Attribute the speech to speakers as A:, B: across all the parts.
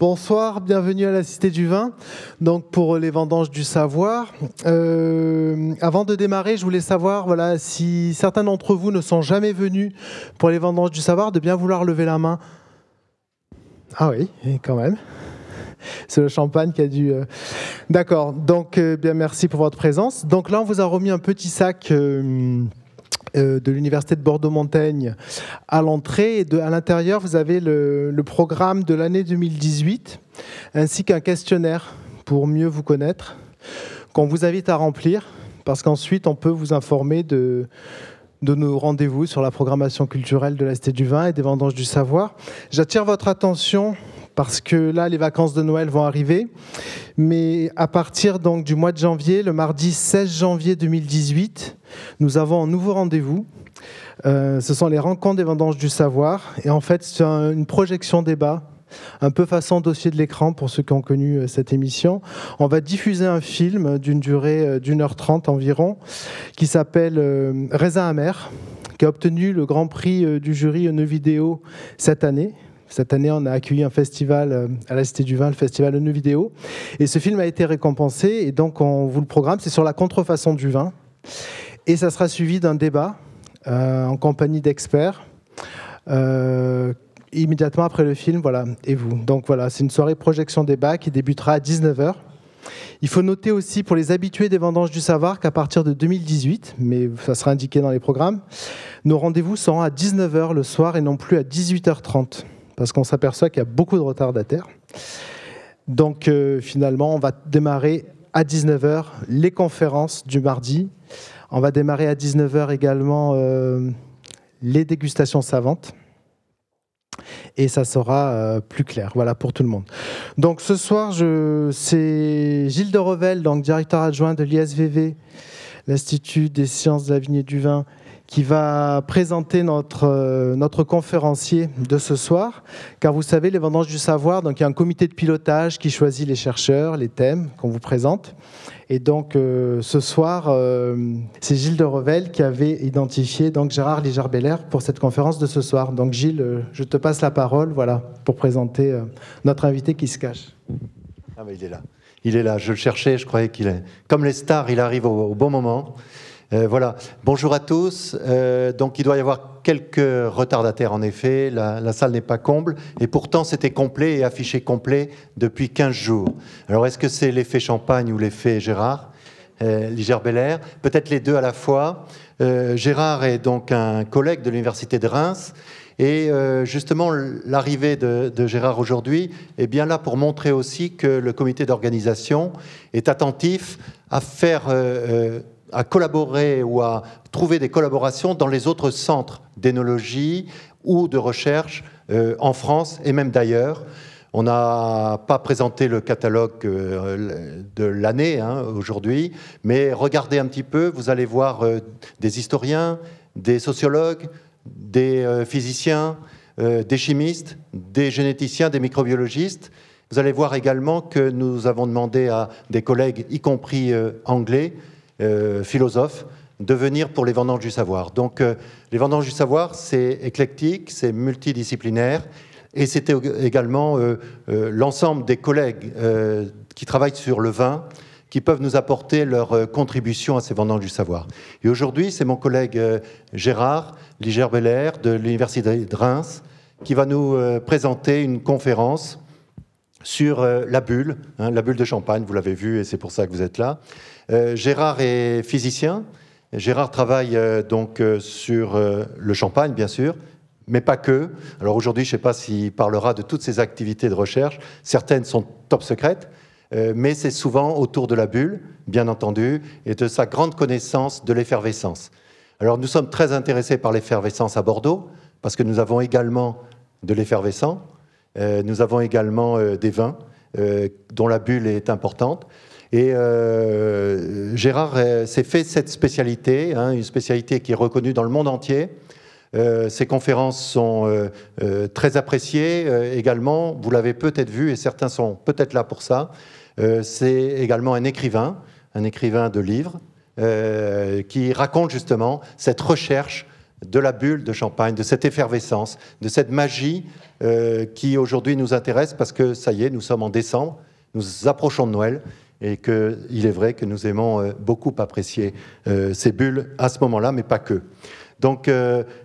A: Bonsoir, bienvenue à la Cité du Vin, donc pour les vendanges du savoir. Euh, avant de démarrer, je voulais savoir voilà, si certains d'entre vous ne sont jamais venus pour les vendanges du savoir, de bien vouloir lever la main. Ah oui, quand même. C'est le champagne qui a dû. Euh, d'accord, donc euh, bien merci pour votre présence. Donc là, on vous a remis un petit sac. Euh, de l'Université de Bordeaux-Montaigne à l'entrée. Et à l'intérieur, vous avez le, programme de l'année 2018, ainsi qu'un questionnaire pour mieux vous connaître, qu'on vous invite à remplir, parce qu'ensuite, on peut vous informer de, de nos rendez-vous sur la programmation culturelle de la Cité du Vin et des vendanges du savoir. J'attire votre attention parce que là, les vacances de Noël vont arriver. Mais à partir du mois de janvier, le mardi 16 janvier 2018, nous avons un nouveau rendez-vous. Euh, ce sont les rencontres des vendanges du savoir. Et en fait, c'est une projection débat un peu façon dossier de l'écran pour ceux qui ont connu euh, cette émission. On va diffuser un film d'une durée euh, d'une heure trente environ qui s'appelle Raisin amer, qui a obtenu le grand prix du jury Nœud Vidéo cette année. Cette année, on a accueilli un festival euh, à la Cité du Vin, le festival de vidéo. Et ce film a été récompensé. Et donc, on vous le programme. C'est sur la contrefaçon du vin. Et ça sera suivi d'un débat euh, en compagnie d'experts. Euh, immédiatement après le film, voilà, et vous. Donc voilà, c'est une soirée projection débat qui débutera à 19h. Il faut noter aussi pour les habitués des vendanges du savoir qu'à partir de 2018, mais ça sera indiqué dans les programmes, nos rendez-vous seront à 19h le soir et non plus à 18h30 parce qu'on s'aperçoit qu'il y a beaucoup de retardataires. Donc euh, finalement, on va démarrer à 19h les conférences du mardi. On va démarrer à 19h également euh, les dégustations savantes. Et ça sera euh, plus clair, voilà, pour tout le monde. Donc ce soir, c'est Gilles de Revel, donc directeur adjoint de l'ISVV, l'Institut des sciences de la vigne et du vin, qui va présenter notre, euh, notre conférencier de ce soir. Car vous savez, les vendanges du savoir, donc il y a un comité de pilotage qui choisit les chercheurs, les thèmes qu'on vous présente. Et donc euh, ce soir, euh, c'est Gilles de Revel qui avait identifié donc Gérard Ligard-Beller pour cette conférence de ce soir. Donc Gilles, je te passe la parole, voilà, pour présenter notre invité qui se cache.
B: Ah mais il est là. Il est là. Je le cherchais. Je croyais qu'il est comme les stars. Il arrive au bon moment. Euh, voilà. Bonjour à tous. Euh, donc, il doit y avoir quelques retardataires en effet. La, salle n'est pas comble. Et pourtant, c'était complet et affiché complet depuis 15 jours. Alors, est-ce que c'est l'effet Champagne ou l'effet Gérard euh, Ligère Belair? Peut-être les deux à la fois. Gérard est donc un collègue de l'Université de Reims. Et justement, l'arrivée de, Gérard aujourd'hui est bien là pour montrer aussi que le comité d'organisation est attentif à faire à collaborer ou à trouver des collaborations dans les autres centres d'énologie ou de recherche euh, en France et même d'ailleurs. On n'a pas présenté le catalogue euh, de l'année hein, aujourd'hui, mais regardez un petit peu, vous allez voir euh, des historiens, des sociologues, des physiciens, des chimistes, des généticiens, des microbiologistes. Vous allez voir également que nous avons demandé à des collègues, y compris anglais, euh, philosophes de venir pour les vendanges du savoir. Donc euh, les vendanges du savoir, c'est éclectique, c'est multidisciplinaire, et c'était également euh, l'ensemble des collègues qui travaillent sur le vin qui peuvent nous apporter leur contribution à ces vendanges du savoir. Et aujourd'hui, c'est mon collègue Gérard Liger-Beller de l'Université de Reims qui va nous présenter une conférence sur la bulle, hein, la bulle de champagne, vous l'avez vu et c'est pour ça que vous êtes là. Euh, Gérard est physicien. Gérard travaille euh, donc euh, sur le champagne, bien sûr, mais pas que. Alors aujourd'hui, je ne sais pas s'il parlera de toutes ses activités de recherche. Certaines sont top secrètes, mais c'est souvent autour de la bulle, bien entendu, et de sa grande connaissance de l'effervescence. Alors nous sommes très intéressés par l'effervescence à Bordeaux, parce que nous avons également de l'effervescent, nous avons également des vins dont la bulle est importante. Et euh, Gérard euh, s'est fait cette spécialité, hein, une spécialité qui est reconnue dans le monde entier. Euh, ces conférences sont très appréciées également. Vous l'avez peut-être vu et certains sont peut-être là pour ça. C'est également un écrivain, un écrivain de livres, qui raconte justement cette recherche de la bulle de champagne, de cette effervescence, de cette magie euh, qui aujourd'hui nous intéresse parce que ça y est, nous sommes en décembre, nous approchons de Noël et qu'il est vrai que nous aimons euh, beaucoup apprécier euh, ces bulles à ce moment-là, mais pas que. Donc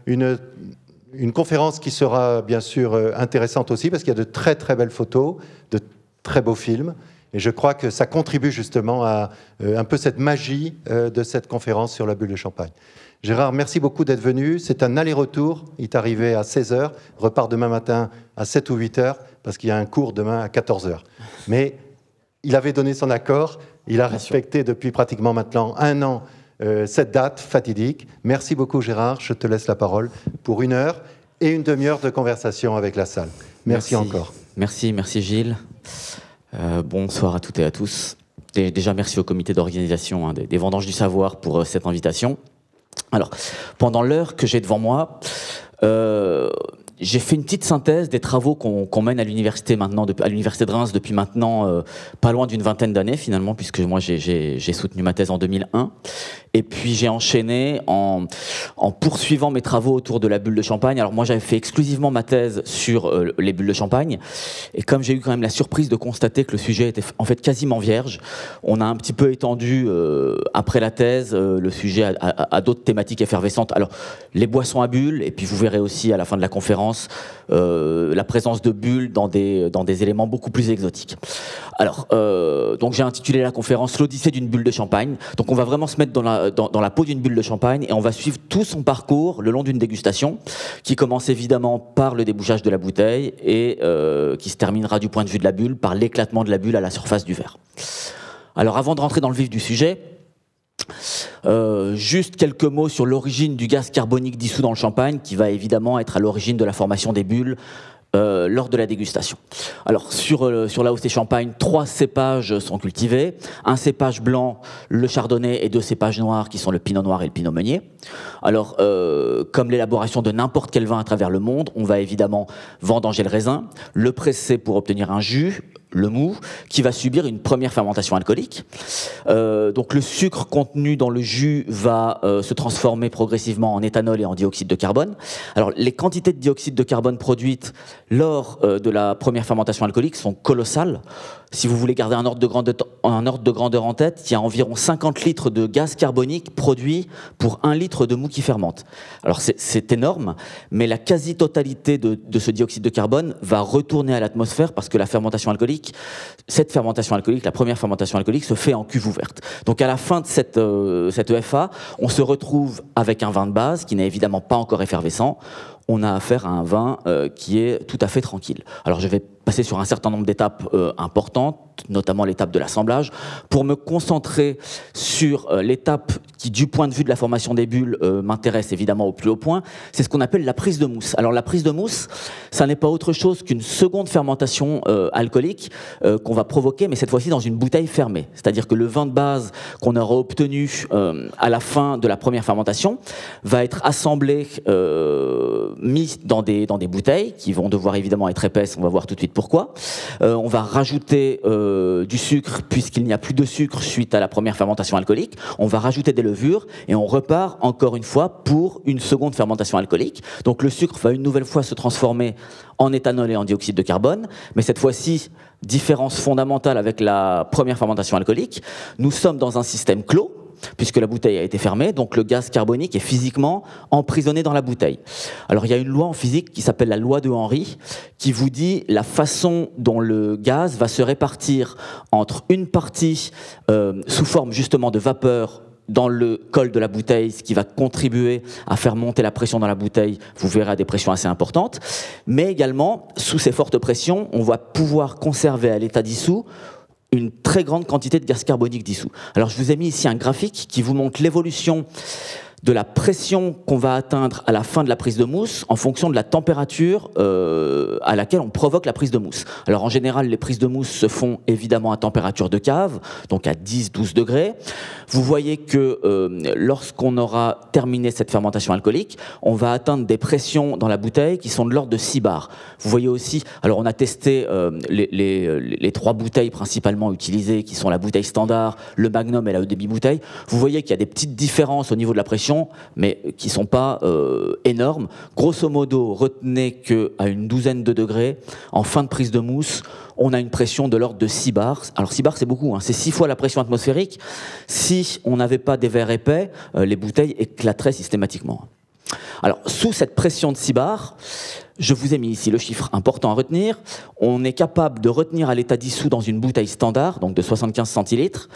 B: une, une conférence qui sera bien sûr intéressante aussi parce qu'il y a de très très belles photos, de très beaux films. Et je crois que ça contribue justement à un peu cette magie de cette conférence sur la bulle de champagne. Gérard, merci beaucoup d'être venu. C'est un aller-retour. Il est arrivé à 16h, repart demain matin à 7 ou 8h, parce qu'il y a un cours demain à 14h. Mais il avait donné son accord. Il a respecté depuis pratiquement maintenant un an euh, cette date fatidique. Merci beaucoup, Gérard. Je te laisse la parole pour une heure et une demi-heure de conversation avec la salle. Merci, encore.
C: Merci, merci Gilles. Euh, bonsoir à toutes et à tous. déjà, merci au comité d'organisation hein, des, Vendanges du Savoir pour euh, cette invitation. Alors, pendant l'heure que j'ai devant moi, j'ai fait une petite synthèse des travaux qu'on mène à l'université maintenant, à l'université de Reims depuis maintenant euh, pas loin d'une vingtaine d'années finalement, puisque moi j'ai soutenu ma thèse en 2001. Et puis j'ai enchaîné en, poursuivant mes travaux autour de la bulle de champagne. Alors moi j'avais fait exclusivement ma thèse sur euh, les bulles de champagne. Et comme j'ai eu quand même la surprise de constater que le sujet était en fait quasiment vierge, on a un petit peu étendu euh, après la thèse le sujet à, d'autres thématiques effervescentes. Alors les boissons à bulles, et puis vous verrez aussi à la fin de la conférence euh, la présence de bulles dans des, dans des éléments beaucoup plus exotiques. Alors, euh, donc j'ai intitulé la conférence L'Odyssée d'une bulle de champagne. Donc on va vraiment se mettre dans la, dans, la peau d'une bulle de champagne et on va suivre tout son parcours le long d'une dégustation qui commence évidemment par le débouchage de la bouteille et euh, qui se terminera du point de vue de la bulle par l'éclatement de la bulle à la surface du verre. Alors avant de rentrer dans le vif du sujet, euh, juste quelques mots sur l'origine du gaz carbonique dissous dans le champagne, qui va évidemment être à l'origine de la formation des bulles euh, lors de la dégustation. Alors sur, euh, sur la hausse des champagnes, trois cépages sont cultivés. Un cépage blanc, le chardonnay, et deux cépages noirs qui sont le pinot noir et le pinot meunier. Alors comme l'élaboration de n'importe quel vin à travers le monde, on va évidemment vendanger le raisin, le presser pour obtenir un jus, le mou, qui va subir une première fermentation alcoolique. Euh, donc le sucre contenu dans le jus va euh, se transformer progressivement en éthanol et en dioxyde de carbone. Alors les quantités de dioxyde de carbone produites lors euh, de la première fermentation alcoolique sont colossales. Si vous voulez garder un ordre, de grandeur, en tête, il y a environ 50 litres de gaz carbonique produit pour un litre de mou qui fermente. Alors c'est énorme, mais la quasi-totalité de, ce dioxyde de carbone va retourner à l'atmosphère parce que la fermentation alcoolique, cette fermentation alcoolique, la première fermentation alcoolique, se fait en cuve ouverte. Donc à la fin de cette, euh, cette EFA, on se retrouve avec un vin de base qui n'est évidemment pas encore effervescent on a affaire à un vin euh, qui est tout à fait tranquille. Alors je vais passer sur un certain nombre d'étapes euh, importantes, notamment l'étape de l'assemblage, pour me concentrer sur euh, l'étape qui, du point de vue de la formation des bulles, euh, m'intéresse évidemment au plus haut point, c'est ce qu'on appelle la prise de mousse. Alors la prise de mousse, ça n'est pas autre chose qu'une seconde fermentation alcoolique qu'on va provoquer, mais cette fois-ci dans une bouteille fermée. C'est-à-dire que le vin de base qu'on aura obtenu à la fin de la première fermentation va être assemblé, mis dans des, dans des bouteilles qui vont devoir évidemment être épaisses, on va voir tout de suite pourquoi. Euh, on va rajouter euh, du sucre puisqu'il n'y a plus de sucre suite à la première fermentation alcoolique. On va rajouter des levures et on repart encore une fois pour une seconde fermentation alcoolique. Donc le sucre va une nouvelle fois se transformer en éthanol et en dioxyde de carbone, mais cette fois-ci, différence fondamentale avec la première fermentation alcoolique, nous sommes dans un système clos puisque la bouteille a été fermée, donc le gaz carbonique est physiquement emprisonné dans la bouteille. Alors il y a une loi en physique qui s'appelle la loi de Henry, qui vous dit la façon dont le gaz va se répartir entre une partie euh, sous forme justement de vapeur dans le col de la bouteille, ce qui va contribuer à faire monter la pression dans la bouteille, vous verrez à des pressions assez importantes, mais également, sous ces fortes pressions, on va pouvoir conserver à l'état dissous une très grande quantité de gaz carbonique dissous. Alors je vous ai mis ici un graphique qui vous montre l'évolution de la pression qu'on va atteindre à la fin de la prise de mousse en fonction de la température euh, à laquelle on provoque la prise de mousse. Alors en général, les prises de mousse se font évidemment à température de cave, donc à 10-12 degrés. Vous voyez que euh, lorsqu'on aura terminé cette fermentation alcoolique, on va atteindre des pressions dans la bouteille qui sont de l'ordre de 6 bars. Vous voyez aussi, alors on a testé euh, les, les, trois bouteilles principalement utilisées, qui sont la bouteille standard, le magnum et la eau demi bouteille. Vous voyez qu'il y a des petites différences au niveau de la pression mais qui ne sont pas euh, énormes. Grosso modo, retenez qu'à une douzaine de degrés, en fin de prise de mousse, on a une pression de l'ordre de 6 bars. Alors 6 bars, c'est beaucoup, hein. c'est 6 fois la pression atmosphérique. Si on n'avait pas des verres épais, euh, les bouteilles éclateraient systématiquement. Alors, sous cette pression de 6 bars, je vous ai mis ici le chiffre important à retenir. On est capable de retenir à l'état dissous dans une bouteille standard, donc de 75 centilitres,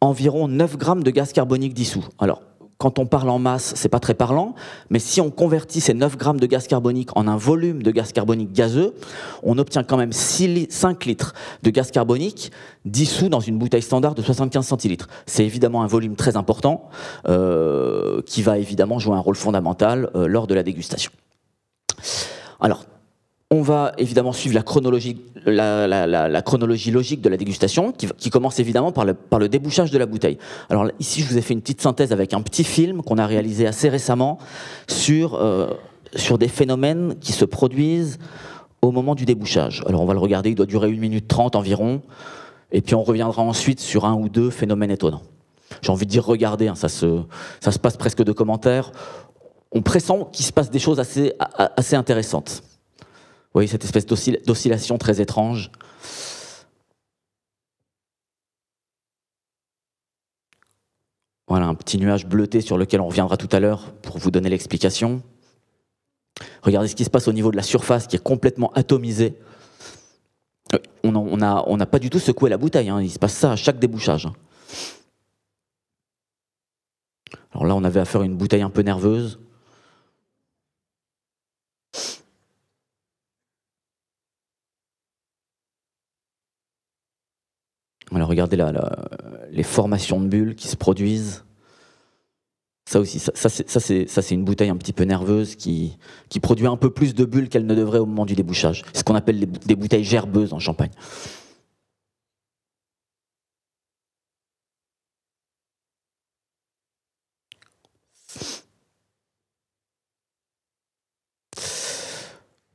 C: environ 9 grammes de gaz carbonique dissous. Alors, quand on parle en masse, c'est pas très parlant, mais si on convertit ces 9 grammes de gaz carbonique en un volume de gaz carbonique gazeux, on obtient quand même 5 litres de gaz carbonique dissous dans une bouteille standard de 75 centilitres. C'est évidemment un volume très important euh, qui va évidemment jouer un rôle fondamental euh, lors de la dégustation. Alors, on va évidemment suivre la chronologie, logique de la dégustation, qui, commence évidemment par le, débouchage de la bouteille. Alors ici, je vous ai fait une petite synthèse avec un petit film qu'on a réalisé assez récemment sur, euh, des phénomènes qui se produisent au moment du débouchage. Alors on va le regarder, il doit durer 1 minute 30 environ, et puis on reviendra ensuite sur un ou deux phénomènes étonnants. J'ai envie de dire regardez, hein, ça, se, passe presque de commentaires. On pressent qu'il se passe des choses assez intéressantes. Vous voyez cette espèce d'oscillation très étrange. Voilà un petit nuage bleuté sur lequel on reviendra tout à l'heure pour vous donner l'explication. Regardez ce qui se passe au niveau de la surface qui est complètement atomisée. Euh, on n'a pas du tout secoué la bouteille, hein. il se passe ça à chaque débouchage. Alors là, on avait affaire à une bouteille un peu nerveuse. Regardez les formations de bulles qui se produisent. Ça aussi, ça, c'est une bouteille un petit peu nerveuse qui, qui produit un peu plus de bulles qu'elle ne devrait au moment du débouchage. C'est ce qu'on appelle des bouteilles gerbeuses en champagne.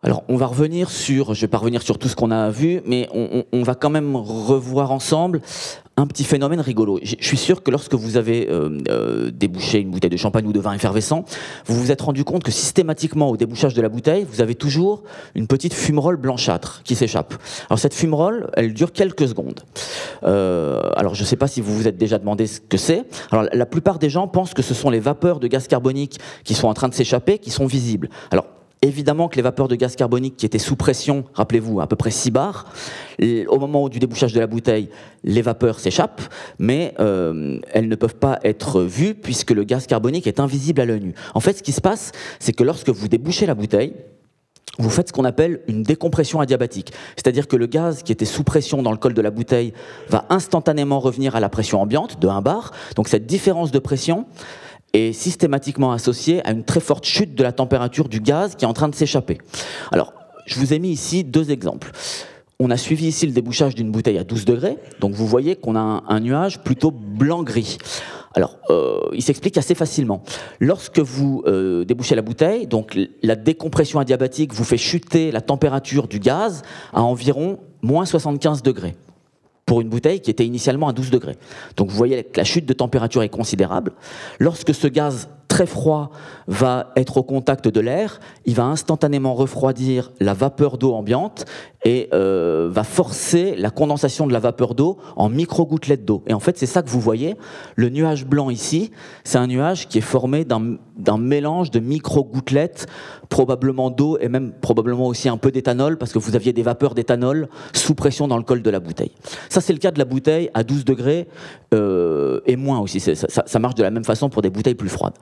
C: Alors, on va revenir sur, je vais pas revenir sur tout ce qu'on a vu, mais on, va quand même revoir ensemble un petit phénomène rigolo. Je suis sûr que lorsque vous avez euh, euh, débouché une bouteille de champagne ou de vin effervescent, vous vous êtes rendu compte que systématiquement, au débouchage de la bouteille, vous avez toujours une petite fumerole blanchâtre qui s'échappe. Alors, cette fumerole, elle dure quelques secondes. Euh, alors, je ne sais pas si vous vous êtes déjà demandé ce que c'est. Alors, la plupart des gens pensent que ce sont les vapeurs de gaz carbonique qui sont en train de s'échapper, qui sont visibles. Alors, Évidemment que les vapeurs de gaz carbonique qui étaient sous pression, rappelez-vous, à peu près 6 bars, au moment du débouchage de la bouteille, les vapeurs s'échappent, mais euh, elles ne peuvent pas être vues puisque le gaz carbonique est invisible à l'œil nu. En fait, ce qui se passe, c'est que lorsque vous débouchez la bouteille, vous faites ce qu'on appelle une décompression adiabatique. C'est-à-dire que le gaz qui était sous pression dans le col de la bouteille va instantanément revenir à la pression ambiante de 1 bar. Donc cette différence de pression, est systématiquement associé à une très forte chute de la température du gaz qui est en train de s'échapper. Alors, je vous ai mis ici deux exemples. On a suivi ici le débouchage d'une bouteille à 12 degrés, donc vous voyez qu'on a un, nuage plutôt blanc-gris. Alors, euh, il s'explique assez facilement. Lorsque vous euh, débouchez la bouteille, donc la décompression adiabatique vous fait chuter la température du gaz à environ moins 75 degrés pour une bouteille qui était initialement à 12 degrés. Donc vous voyez que la chute de température est considérable. Lorsque ce gaz très froid va être au contact de l'air, il va instantanément refroidir la vapeur d'eau ambiante et euh, va forcer la condensation de la vapeur d'eau en micro-gouttelettes d'eau. Et en fait, c'est ça que vous voyez. Le nuage blanc ici, c'est un nuage qui est formé d'un mélange de micro-gouttelettes, probablement d'eau et même probablement aussi un peu d'éthanol, parce que vous aviez des vapeurs d'éthanol sous pression dans le col de la bouteille. Ça, c'est le cas de la bouteille à 12 degrés euh, et moins aussi. Ça, ça, marche de la même façon pour des bouteilles plus froides.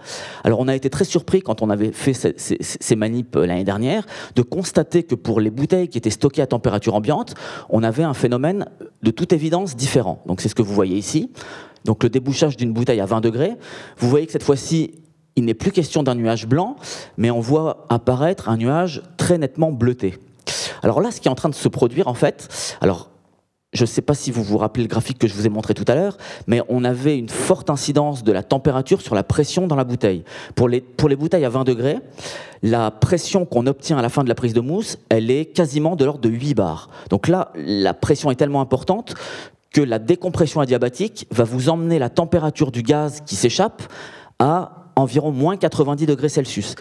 C: Alors, on a été très surpris quand on avait fait ces, ces, euh, l'année dernière de constater que pour les bouteilles qui étaient stockées à température ambiante, on avait un phénomène de toute évidence différent. Donc c'est ce que vous voyez ici. Donc le débouchage d'une bouteille à 20 degrés. Vous voyez que cette fois-ci, il n'est plus question d'un nuage blanc, mais on voit apparaître un nuage très nettement bleuté. Alors là, ce qui est en train de se produire, en fait, alors je ne sais pas si vous vous rappelez le graphique que je vous ai montré tout à l'heure, mais on avait une forte incidence de la température sur la pression dans la bouteille. Pour les, pour les bouteilles à 20 degrés, la pression qu'on obtient à la fin de la prise de mousse, elle est quasiment de l'ordre de 8 bars. Donc là, la pression est tellement importante que la décompression adiabatique va vous emmener la température du gaz qui s'échappe à environ moins 90 degrés Celsius.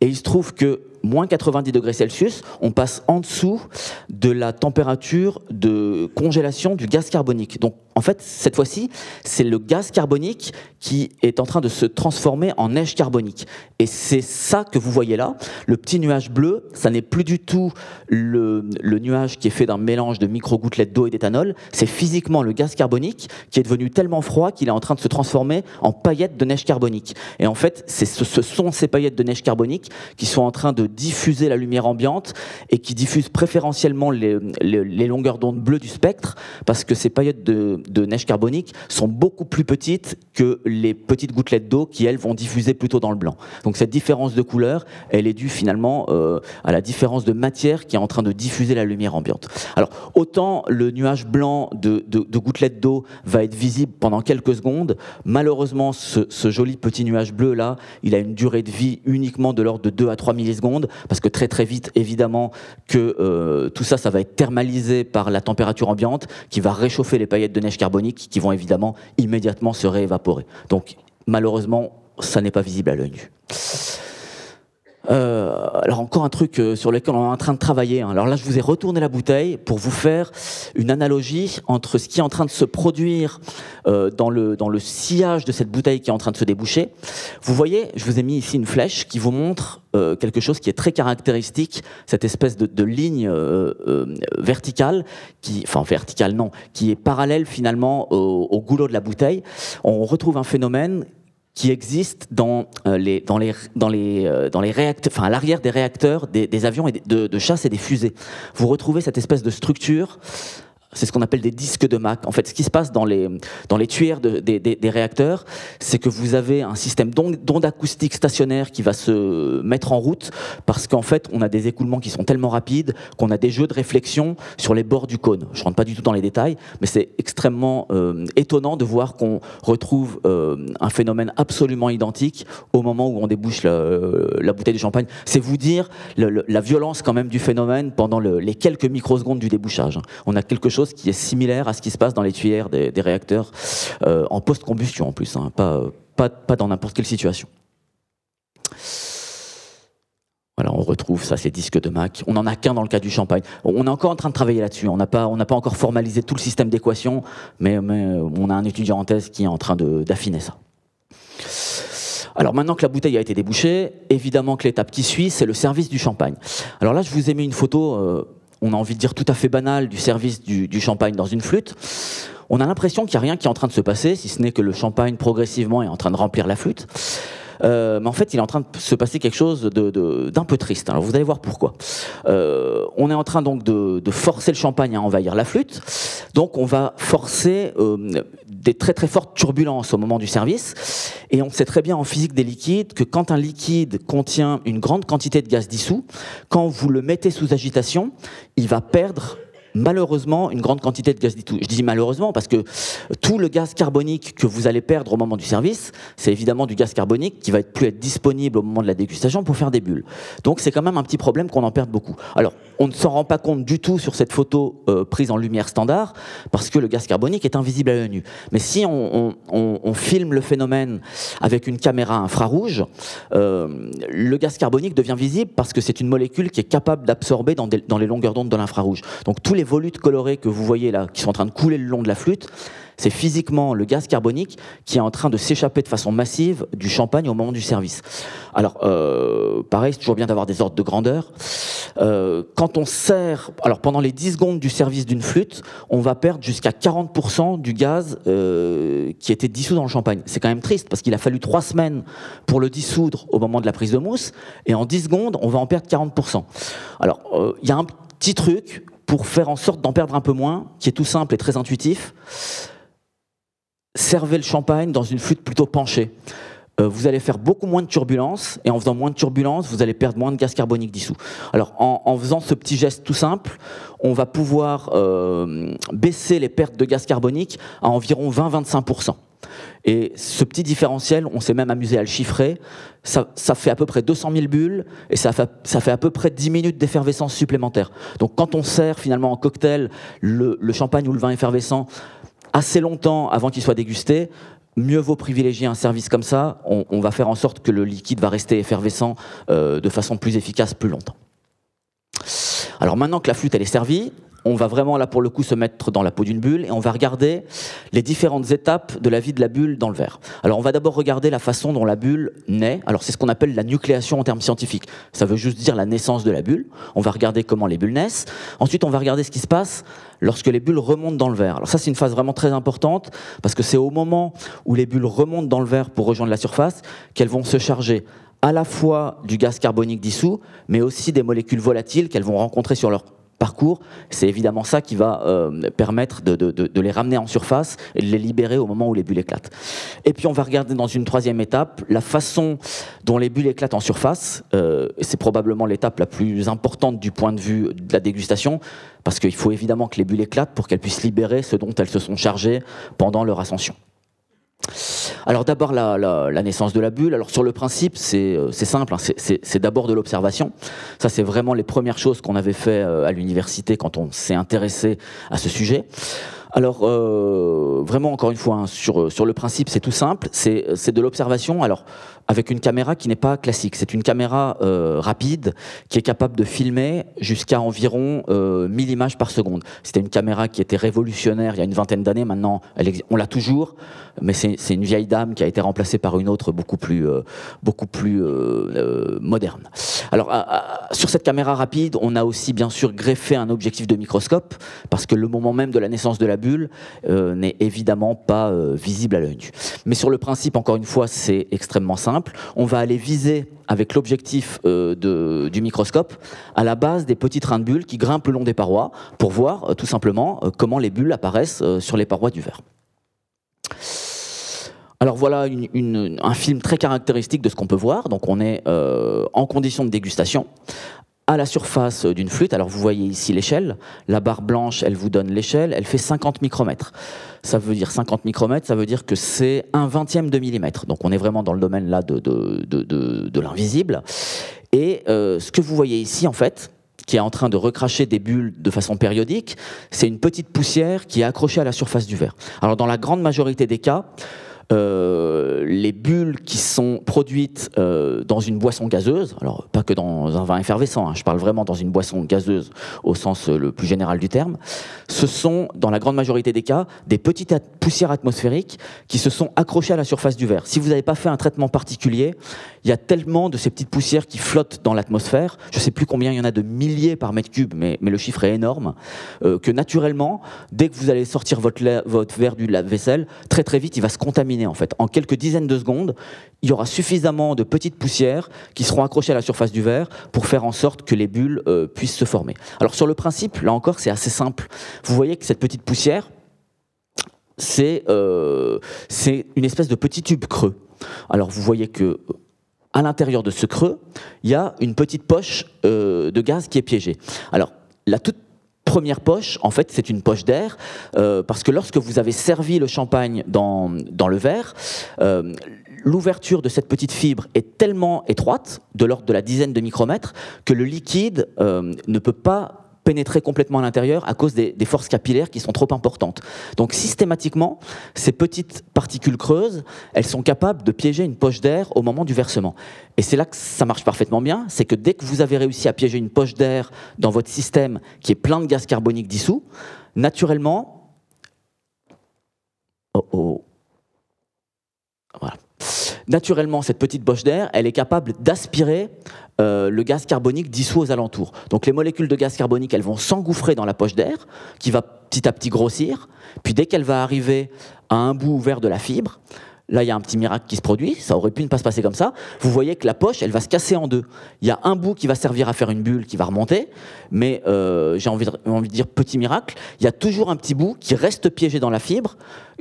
C: Et il se trouve que moins 90 degrés Celsius, on passe en dessous de la température de congélation du gaz carbonique. Donc en fait, cette fois-ci, c'est le gaz carbonique qui est en train de se transformer en neige carbonique. Et c'est ça que vous voyez là. Le petit nuage bleu, ça n'est plus du tout le, nuage qui est fait d'un mélange de micro-gouttelettes d'eau et d'éthanol. C'est physiquement le gaz carbonique qui est devenu tellement froid qu'il est en train de se transformer en paillettes de neige carbonique. Et en fait, ce, ce sont ces paillettes de neige carbonique qui sont en train de diffuser la lumière ambiante et qui diffusent préférentiellement les, longueurs d'onde bleues du spectre, parce que ces paillettes de, neige carbonique sont beaucoup plus petites que les petites gouttelettes d'eau qui, elles, vont diffuser plutôt dans le blanc. Donc cette différence de couleur, elle est due finalement euh, à la différence de matière qui est en train de diffuser la lumière ambiante. Alors, autant le nuage blanc de, gouttelettes d'eau va être visible pendant quelques secondes, malheureusement, ce, ce joli petit nuage bleu là, il a une durée de vie uniquement de l'ordre de 2 à 3 millisecondes, parce que très très vite, évidemment, que euh, tout ça, ça va être thermalisé par la température ambiante, qui va réchauffer les paillettes de neige carbonique, qui vont évidemment immédiatement se réévaporer. Donc, malheureusement, ça n'est pas visible à l'œil nu. Euh, alors encore un truc euh, sur lequel on est en train de travailler. Hein. Alors là, je vous ai retourné la bouteille pour vous faire une analogie entre ce qui est en train de se produire euh, dans, le, dans le sillage de cette bouteille qui est en train de se déboucher. Vous voyez, je vous ai mis ici une flèche qui vous montre quelque chose qui est très caractéristique, cette espèce de, ligne verticale, qui, enfin verticale non, qui est parallèle finalement au, au goulot de la bouteille. On retrouve un phénomène qui existe dans euh, les dans les dans les euh, dans les réacteurs, enfin à l'arrière des réacteurs des, avions et de, de, chasse et des fusées. Vous retrouvez cette espèce de structure c'est ce qu'on appelle des disques de Mach. En fait, ce qui se passe dans les, dans les tuyères des, réacteurs, c'est que vous avez un système d'ondes acoustiques stationnaires qui va se mettre en route parce qu'en fait, on a des écoulements qui sont tellement rapides qu'on a des jeux de réflexion sur les bords du cône. Je rentre pas du tout dans les détails, mais c'est extrêmement euh, étonnant de voir qu'on retrouve euh, un phénomène absolument identique au moment où on débouche la, bouteille de champagne. C'est vous dire la violence quand même du phénomène pendant les quelques microsecondes du débouchage. On a quelque chose qui est similaire à ce qui se passe dans les tuyères des, réacteurs euh, en post-combustion en plus, hein, pas, pas, pas, dans n'importe quelle situation. Voilà, on retrouve ça, ces disques de Mac. On n'en a qu'un dans le cas du champagne. On est encore en train de travailler là-dessus. On n'a pas, on pas encore formalisé tout le système d'équation, mais, mais, on a un étudiant en thèse qui est en train d'affiner ça. Alors maintenant que la bouteille a été débouchée, évidemment que l'étape qui suit, c'est le service du champagne. Alors là, je vous ai mis une photo euh, on a envie de dire tout à fait banal, du service du, champagne dans une flûte, on a l'impression qu'il n'y a rien qui est en train de se passer, si ce n'est que le champagne progressivement est en train de remplir la flûte. Euh, mais en fait, il est en train de se passer quelque chose d'un peu triste. Alors vous allez voir pourquoi. Euh, on est en train donc de, forcer le champagne à envahir la flûte. Donc on va forcer euh, des très très fortes turbulences au moment du service. Et on sait très bien en physique des liquides que quand un liquide contient une grande quantité de gaz dissous, quand vous le mettez sous agitation, il va perdre malheureusement une grande quantité de gaz dissous. Je dis malheureusement parce que tout le gaz carbonique que vous allez perdre au moment du service, c'est évidemment du gaz carbonique qui va être plus être disponible au moment de la dégustation pour faire des bulles. Donc c'est quand même un petit problème qu'on en perde beaucoup. Alors on ne s'en rend pas compte du tout sur cette photo euh, prise en lumière standard parce que le gaz carbonique est invisible à l'œil nu. Mais si on, filme le phénomène avec une caméra infrarouge, euh, le gaz carbonique devient visible parce que c'est une molécule qui est capable d'absorber dans, dans les longueurs d'onde de l'infrarouge. Donc tous les volutes colorées que vous voyez là, qui sont en train de couler le long de la flûte, c'est physiquement le gaz carbonique qui est en train de s'échapper de façon massive du champagne au moment du service. Alors, euh, pareil, c'est toujours bien d'avoir des ordres de grandeur. Euh, quand on sert, alors pendant les 10 secondes du service d'une flûte, on va perdre jusqu'à 40% du gaz euh, qui était dissous dans le champagne. C'est quand même triste parce qu'il a fallu 3 semaines pour le dissoudre au moment de la prise de mousse, et en 10 secondes, on va en perdre 40%. Alors, il y a un petit truc pour faire en sorte d'en perdre un peu moins, qui est tout simple et très intuitif. Servez le champagne dans une flûte plutôt penchée. Euh, vous allez faire beaucoup moins de turbulences, et en faisant moins de turbulences, vous allez perdre moins de gaz carbonique dissous. Alors, en, faisant ce petit geste tout simple, on va pouvoir euh, baisser les pertes de gaz carbonique à environ 20-25%. Et ce petit différentiel, on s'est même amusé à le chiffrer, ça, fait à peu près 200 000 bulles et ça fait, à peu près 10 minutes d'effervescence supplémentaire. Donc quand on sert finalement en cocktail le, champagne ou le vin effervescent assez longtemps avant qu'il soit dégusté, mieux vaut privilégier un service comme ça. On, va faire en sorte que le liquide va rester effervescent de façon plus efficace plus longtemps. Alors maintenant que la flûte elle est servie, on va vraiment là pour le coup se mettre dans la peau d'une bulle et on va regarder les différentes étapes de la vie de la bulle dans le verre. Alors on va d'abord regarder la façon dont la bulle naît. Alors c'est ce qu'on appelle la nucléation en termes scientifiques. Ça veut juste dire la naissance de la bulle. On va regarder comment les bulles naissent. Ensuite on va regarder ce qui se passe lorsque les bulles remontent dans le verre. Alors ça c'est une phase vraiment très importante parce que c'est au moment où les bulles remontent dans le verre pour rejoindre la surface qu'elles vont se charger à la fois du gaz carbonique dissous, mais aussi des molécules volatiles qu'elles vont rencontrer sur leur parcours, c'est évidemment ça qui va euh, permettre de, les ramener en surface et de les libérer au moment où les bulles éclatent. Et puis on va regarder dans une troisième étape la façon dont les bulles éclatent en surface. Euh, c'est probablement l'étape la plus importante du point de vue de la dégustation, parce qu'il faut évidemment que les bulles éclatent pour qu'elles puissent libérer ce dont elles se sont chargées pendant leur ascension. Alors d'abord la, naissance de la bulle. Alors sur le principe, c'est euh, simple, hein. c'est d'abord de l'observation. Ça c'est vraiment les premières choses qu'on avait fait euh, à l'université quand on s'est intéressé à ce sujet. Alors, euh, vraiment, encore une fois, hein, sur, sur le principe, c'est tout simple. C'est de l'observation. Alors, avec une caméra qui n'est pas classique. C'est une caméra euh, rapide qui est capable de filmer jusqu'à environ euh, 1000 images par seconde. C'était une caméra qui était révolutionnaire il y a une vingtaine d'années. Maintenant, on l'a toujours, mais c'est une vieille dame qui a été remplacée par une autre beaucoup plus, euh, euh, euh, moderne. Alors, sur cette caméra rapide, on a aussi bien sûr greffé un objectif de microscope parce que le moment même de la naissance de la bulle n'est évidemment pas visible à l'œil nu. Mais sur le principe, encore une fois, c'est extrêmement simple on va aller viser avec l'objectif euh, du microscope à la base des petites trains de bulles qui grimpent le long des parois pour voir euh, tout simplement euh, comment les bulles apparaissent sur les parois du verre. Alors voilà un film très caractéristique de ce qu'on peut voir. Donc on est en condition de dégustation à la surface d'une flûte. Alors vous voyez ici l'échelle. La barre blanche, elle vous donne l'échelle. Elle fait 50 micromètres. Ça veut dire 50 micromètres, ça veut dire que c'est un vingtième de millimètre. Donc on est vraiment dans le domaine là de, l'invisible. Et euh, ce que vous voyez ici, en fait, qui est en train de recracher des bulles de façon périodique, c'est une petite poussière qui est accrochée à la surface du verre. Alors dans la grande majorité des cas, euh, les bulles qui sont produites euh, dans une boisson gazeuse, alors pas que dans un vin effervescent, hein, je parle vraiment dans une boisson gazeuse au sens euh, le plus général du terme, ce sont dans la grande majorité des cas des petites poussières atmosphériques qui se sont accrochées à la surface du verre. Si vous n'avez pas fait un traitement particulier, il y a tellement de ces petites poussières qui flottent dans l'atmosphère, je ne sais plus combien il y en a de milliers par mètre cube, mais, le chiffre est énorme, que naturellement, dès que vous allez sortir votre, votre verre du lave-vaisselle, très très vite, il va se contaminer en fait. En quelques dizaines de secondes, il y aura suffisamment de petites poussières qui seront accrochées à la surface du verre pour faire en sorte que les bulles euh, puissent se former. Alors sur le principe, là encore, c'est assez simple. Vous voyez que cette petite poussière, c'est euh, une espèce de petit tube creux. Alors vous voyez que à l'intérieur de ce creux, il y a une petite poche euh, de gaz qui est piégée. Première poche, en fait, c'est une poche d'air, euh, parce que lorsque vous avez servi le champagne dans, dans le verre, euh, l'ouverture de cette petite fibre est tellement étroite, de l'ordre de la dizaine de micromètres, que le liquide euh, ne peut pas pénétrer complètement à l'intérieur à cause des, forces capillaires qui sont trop importantes. Donc systématiquement, ces petites particules creuses, elles sont capables de piéger une poche d'air au moment du versement. Et c'est là que ça marche parfaitement bien, c'est que dès que vous avez réussi à piéger une poche d'air dans votre système qui est plein de gaz carbonique dissous, naturellement... Oh oh. Voilà. Naturellement, cette petite poche d'air, elle est capable d'aspirer euh, le gaz carbonique dissous aux alentours. Donc les molécules de gaz carbonique, elles vont s'engouffrer dans la poche d'air, qui va petit à petit grossir, puis dès qu'elle va arriver à un bout ouvert de la fibre, Là, il y a un petit miracle qui se produit. Ça aurait pu ne pas se passer comme ça. Vous voyez que la poche, elle va se casser en deux. Il y a un bout qui va servir à faire une bulle qui va remonter, mais euh, j'ai envie, de dire petit miracle. Il y a toujours un petit bout qui reste piégé dans la fibre,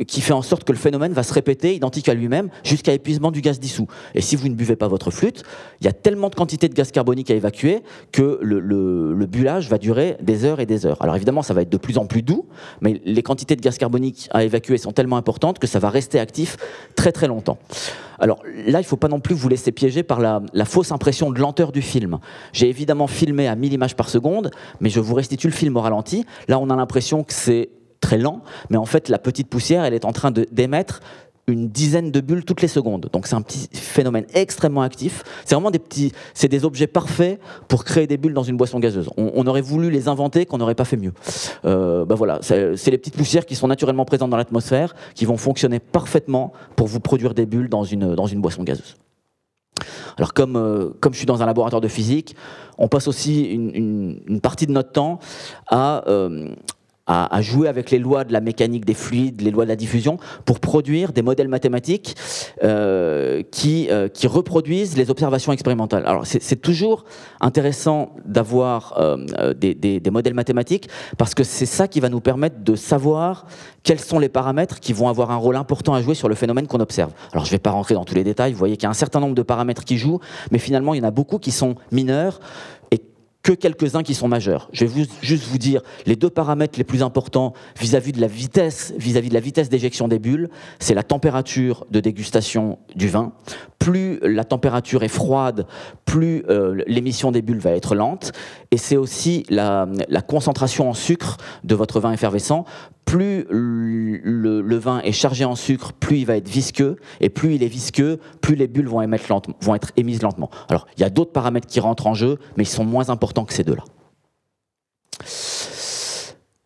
C: qui fait en sorte que le phénomène va se répéter identique à lui-même jusqu'à épuisement du gaz dissous. Et si vous ne buvez pas votre flûte, il y a tellement de quantité de gaz carbonique à évacuer que le, le, le bullage va durer des heures et des heures. Alors évidemment, ça va être de plus en plus doux, mais les quantités de gaz carbonique à évacuer sont tellement importantes que ça va rester actif très très longtemps. Alors là, il ne faut pas non plus vous laisser piéger par la, fausse impression de lenteur du film. J'ai évidemment filmé à 1000 images par seconde, mais je vous restitue le film au ralenti. Là, on a l'impression que c'est très lent, mais en fait, la petite poussière, elle est en train d'émettre une dizaine de bulles toutes les secondes. Donc c'est un petit phénomène extrêmement actif. C'est vraiment des petits, c'est des objets parfaits pour créer des bulles dans une boisson gazeuse. On, aurait voulu les inventer, qu'on n'aurait pas fait mieux. Euh, ben voilà, c'est les petites poussières qui sont naturellement présentes dans l'atmosphère, qui vont fonctionner parfaitement pour vous produire des bulles dans une, dans une boisson gazeuse. Alors comme, euh, comme je suis dans un laboratoire de physique, on passe aussi une, une, partie de notre temps à, euh, à, jouer avec les lois de la mécanique des fluides, les lois de la diffusion, pour produire des modèles mathématiques euh, qui, euh, qui reproduisent les observations expérimentales. Alors c'est toujours intéressant d'avoir euh, des, des, des, modèles mathématiques parce que c'est ça qui va nous permettre de savoir quels sont les paramètres qui vont avoir un rôle important à jouer sur le phénomène qu'on observe. Alors je ne vais pas rentrer dans tous les détails, vous voyez qu'il y a un certain nombre de paramètres qui jouent, mais finalement il y en a beaucoup qui sont mineurs que quelques-uns qui sont majeurs. Je vais juste vous dire les deux paramètres les plus importants vis-à-vis de la vitesse, vis-à-vis de la vitesse d'éjection des bulles, c'est la température de dégustation du vin. Plus la température est froide, plus euh, l'émission des bulles va être lente, et c'est aussi la, la concentration en sucre de votre vin effervescent plus le, vin est chargé en sucre, plus il va être visqueux, et plus il est visqueux, plus les bulles vont, être émises lentement. Alors, il y a d'autres paramètres qui rentrent en jeu, mais ils sont moins importants que ces deux-là.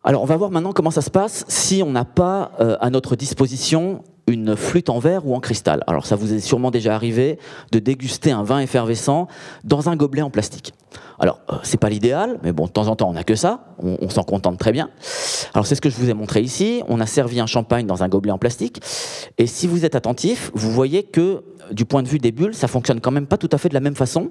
C: Alors, on va voir maintenant comment ça se passe si on n'a pas euh, à notre disposition une flûte en verre ou en cristal. Alors, ça vous est sûrement déjà arrivé de déguster un vin effervescent dans un gobelet en plastique. Alors, euh, c'est pas l'idéal, mais bon, de temps en temps, on n'a que ça. On, s'en contente très bien. Alors, c'est ce que je vous ai montré ici. On a servi un champagne dans un gobelet en plastique. Et si vous êtes attentif, vous voyez que, du point de vue des bulles, ça fonctionne quand même pas tout à fait de la même façon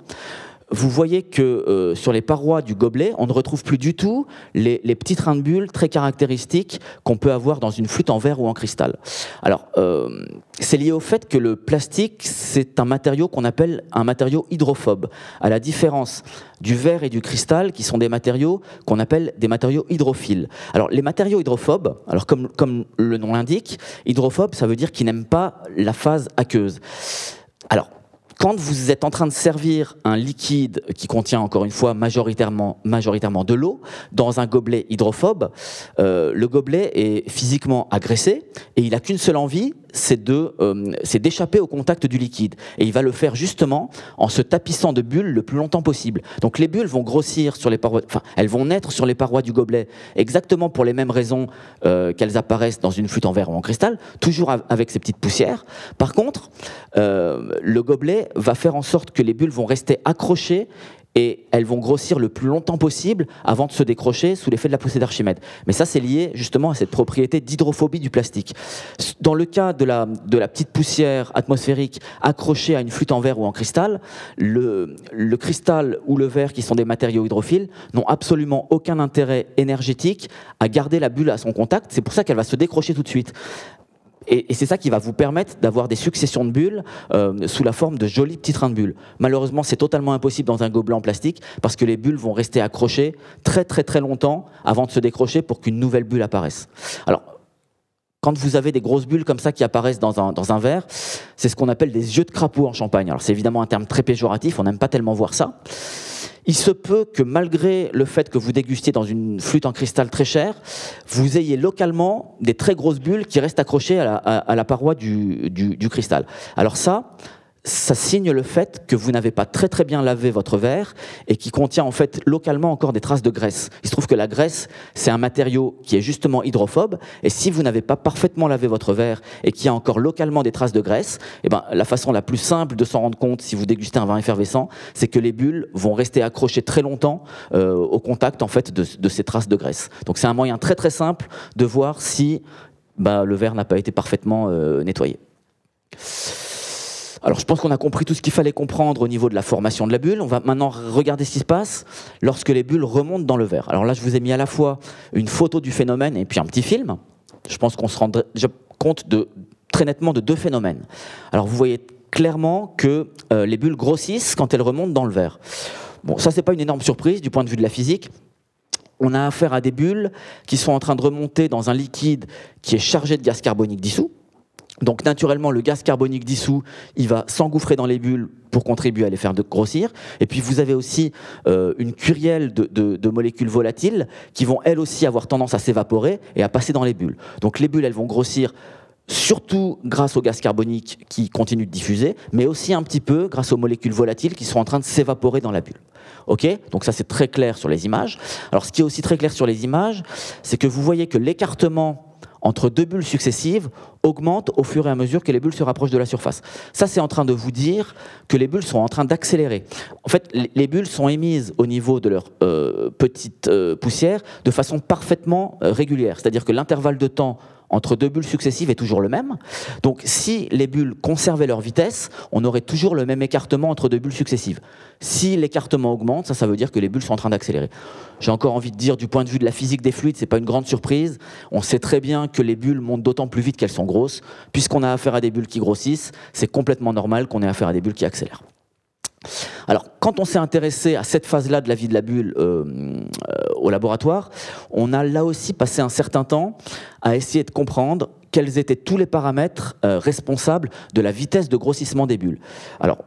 C: vous voyez que euh, sur les parois du gobelet, on ne retrouve plus du tout les, petits trains de bulles très caractéristiques qu'on peut avoir dans une flûte en verre ou en cristal. Alors, euh, c'est lié au fait que le plastique, c'est un matériau qu'on appelle un matériau hydrophobe, à la différence du verre et du cristal, qui sont des matériaux qu'on appelle des matériaux hydrophiles. Alors, les matériaux hydrophobes, alors comme, comme le nom l'indique, hydrophobe, ça veut dire qu'ils n'aiment pas la phase aqueuse. Alors, quand vous êtes en train de servir un liquide qui contient encore une fois majoritairement, majoritairement de l'eau dans un gobelet hydrophobe, euh, le gobelet est physiquement agressé et il n'a qu'une seule envie, c'est de, euh, d'échapper au contact du liquide. Et il va le faire justement en se tapissant de bulles le plus longtemps possible. Donc les bulles vont grossir sur les parois, enfin elles vont naître sur les parois du gobelet exactement pour les mêmes raisons euh, qu'elles apparaissent dans une flûte en verre ou en cristal, toujours avec ces petites poussières. Par contre, le gobelet va faire en sorte que les bulles vont rester accrochées et elles vont grossir le plus longtemps possible avant de se décrocher sous l'effet de la poussée d'Archimède. Mais ça, c'est lié justement à cette propriété d'hydrophobie du plastique. Dans le cas de la, petite poussière atmosphérique accrochée à une flûte en verre ou en cristal, le cristal ou le verre, qui sont des matériaux hydrophiles, n'ont absolument aucun intérêt énergétique à garder la bulle à son contact. C'est pour ça qu'elle va se décrocher tout de suite. Et, c'est ça qui va vous permettre d'avoir des successions de bulles euh, sous la forme de jolis petits trains de bulles. Malheureusement, c'est totalement impossible dans un gobelet en plastique parce que les bulles vont rester accrochées très très très longtemps avant de se décrocher pour qu'une nouvelle bulle apparaisse. Alors, quand vous avez des grosses bulles comme ça qui apparaissent dans un, dans un verre, c'est ce qu'on appelle des yeux de crapaud en champagne. Alors, c'est évidemment un terme très péjoratif, on n'aime pas tellement voir ça. Il se peut que malgré le fait que vous dégustiez dans une flûte en cristal très chère, vous ayez localement des très grosses bulles qui restent accrochées à la, paroi du, du cristal. Alors ça, ça signe le fait que vous n'avez pas très très bien lavé votre verre et qui contient en fait localement encore des traces de graisse. Il se trouve que la graisse, c'est un matériau qui est justement hydrophobe et si vous n'avez pas parfaitement lavé votre verre et qu'il y a encore localement des traces de graisse, eh ben, la façon la plus simple de s'en rendre compte si vous dégustez un vin effervescent, c'est que les bulles vont rester accrochées très longtemps euh, au contact en fait de, ces traces de graisse. Donc c'est un moyen très très simple de voir si bah, le verre n'a pas été parfaitement euh, nettoyé. Alors je pense qu'on a compris tout ce qu'il fallait comprendre au niveau de la formation de la bulle. On va maintenant regarder ce qui se passe lorsque les bulles remontent dans le verre. Alors là, je vous ai mis à la fois une photo du phénomène et puis un petit film. Je pense qu'on se rend compte très nettement de deux phénomènes. Alors vous voyez clairement que euh, les bulles grossissent quand elles remontent dans le verre. Bon, ça c'est pas une énorme surprise du point de vue de la physique. On a affaire à des bulles qui sont en train de remonter dans un liquide qui est chargé de gaz carbonique dissous. Donc naturellement, le gaz carbonique dissous, il va s'engouffrer dans les bulles pour contribuer à les faire grossir. Et puis vous avez aussi euh, une curielle de, molécules volatiles qui vont elles aussi avoir tendance à s'évaporer et à passer dans les bulles. Donc les bulles, elles vont grossir surtout grâce au gaz carbonique qui continue de diffuser, mais aussi un petit peu grâce aux molécules volatiles qui sont en train de s'évaporer dans la bulle. Ok? Donc ça c'est très clair sur les images. Alors ce qui est aussi très clair sur les images, c'est que vous voyez que l'écartement entre deux bulles successives augmente au fur et à mesure que les bulles se rapprochent de la surface. Ça, c'est en train de vous dire que les bulles sont en train d'accélérer. En fait, les bulles sont émises au niveau de leur euh, petite euh, poussière de façon parfaitement euh, régulière. C'est-à-dire que l'intervalle de temps entre deux bulles successives est toujours le même. Donc si les bulles conservaient leur vitesse, on aurait toujours le même écartement entre deux bulles successives. Si l'écartement augmente, ça, ça veut dire que les bulles sont en train d'accélérer. J'ai encore envie de dire, du point de vue de la physique des fluides, c'est pas une grande surprise. On sait très bien que les bulles montent d'autant plus vite qu'elles sont grosses. Puisqu'on a affaire à des bulles qui grossissent, c'est complètement normal qu'on ait affaire à des bulles qui accélèrent. Alors, quand on s'est intéressé à cette phase-là de la vie de la bulle euh, euh, au laboratoire, on a là aussi passé un certain temps à essayer de comprendre quels étaient tous les paramètres euh, responsables de la vitesse de grossissement des bulles. Alors,